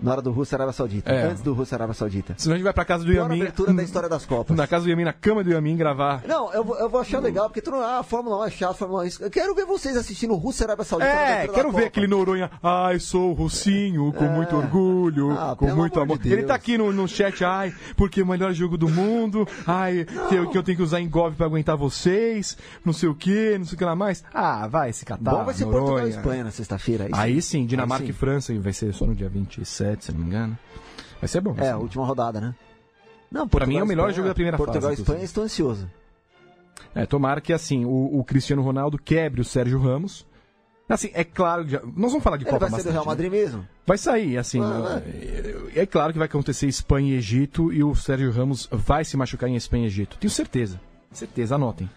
Na hora do Rússia Arábia Saudita. É. Antes do Rússia Arábia Saudita. Senão a gente vai pra casa do Yamin. abertura da história das Copas. Na casa do Yamin, na cama do Yamin, gravar. Não, eu vou, eu vou achar legal, porque tu não. Ah, Fórmula 1 é chato, Fórmula 1 é Eu quero ver vocês assistindo o Rússia Arábia Saudita. É, quero ver aquele Noronha. Ai, sou o Russinho, com é. muito orgulho, ah, com muito amor. De Ele tá aqui no, no chat, ai, porque o melhor jogo do mundo. Ai, que eu, que eu, tenho que usar engove pra aguentar vocês. Não sei o que, não sei o que lá mais. Ah, vai se catar. Bom, vai ser Noronha. Portugal e Espanha na sexta-feira. Aí, aí, sim, Dinamarca aí sim. e França, vai ser só no dia 27, se não me engano. Vai ser bom. Vai é, ser a última rodada, né? Não, Portugal, pra mim é o melhor Espanha, jogo da primeira Portugal fase. Portugal e Espanha, estou ansioso. É, tomara que assim, o, o, Cristiano Ronaldo quebre o Sérgio Ramos. Assim, é claro que já, nós vamos falar de Ele Copa vai ser do Real Madrid né? mesmo? Vai sair, assim. Ah, é, é, claro que vai acontecer Espanha e Egito e o Sérgio Ramos vai se machucar em Espanha e Egito. Tenho certeza. Certeza, anotem.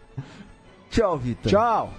Tchau, Vitor. Tchau.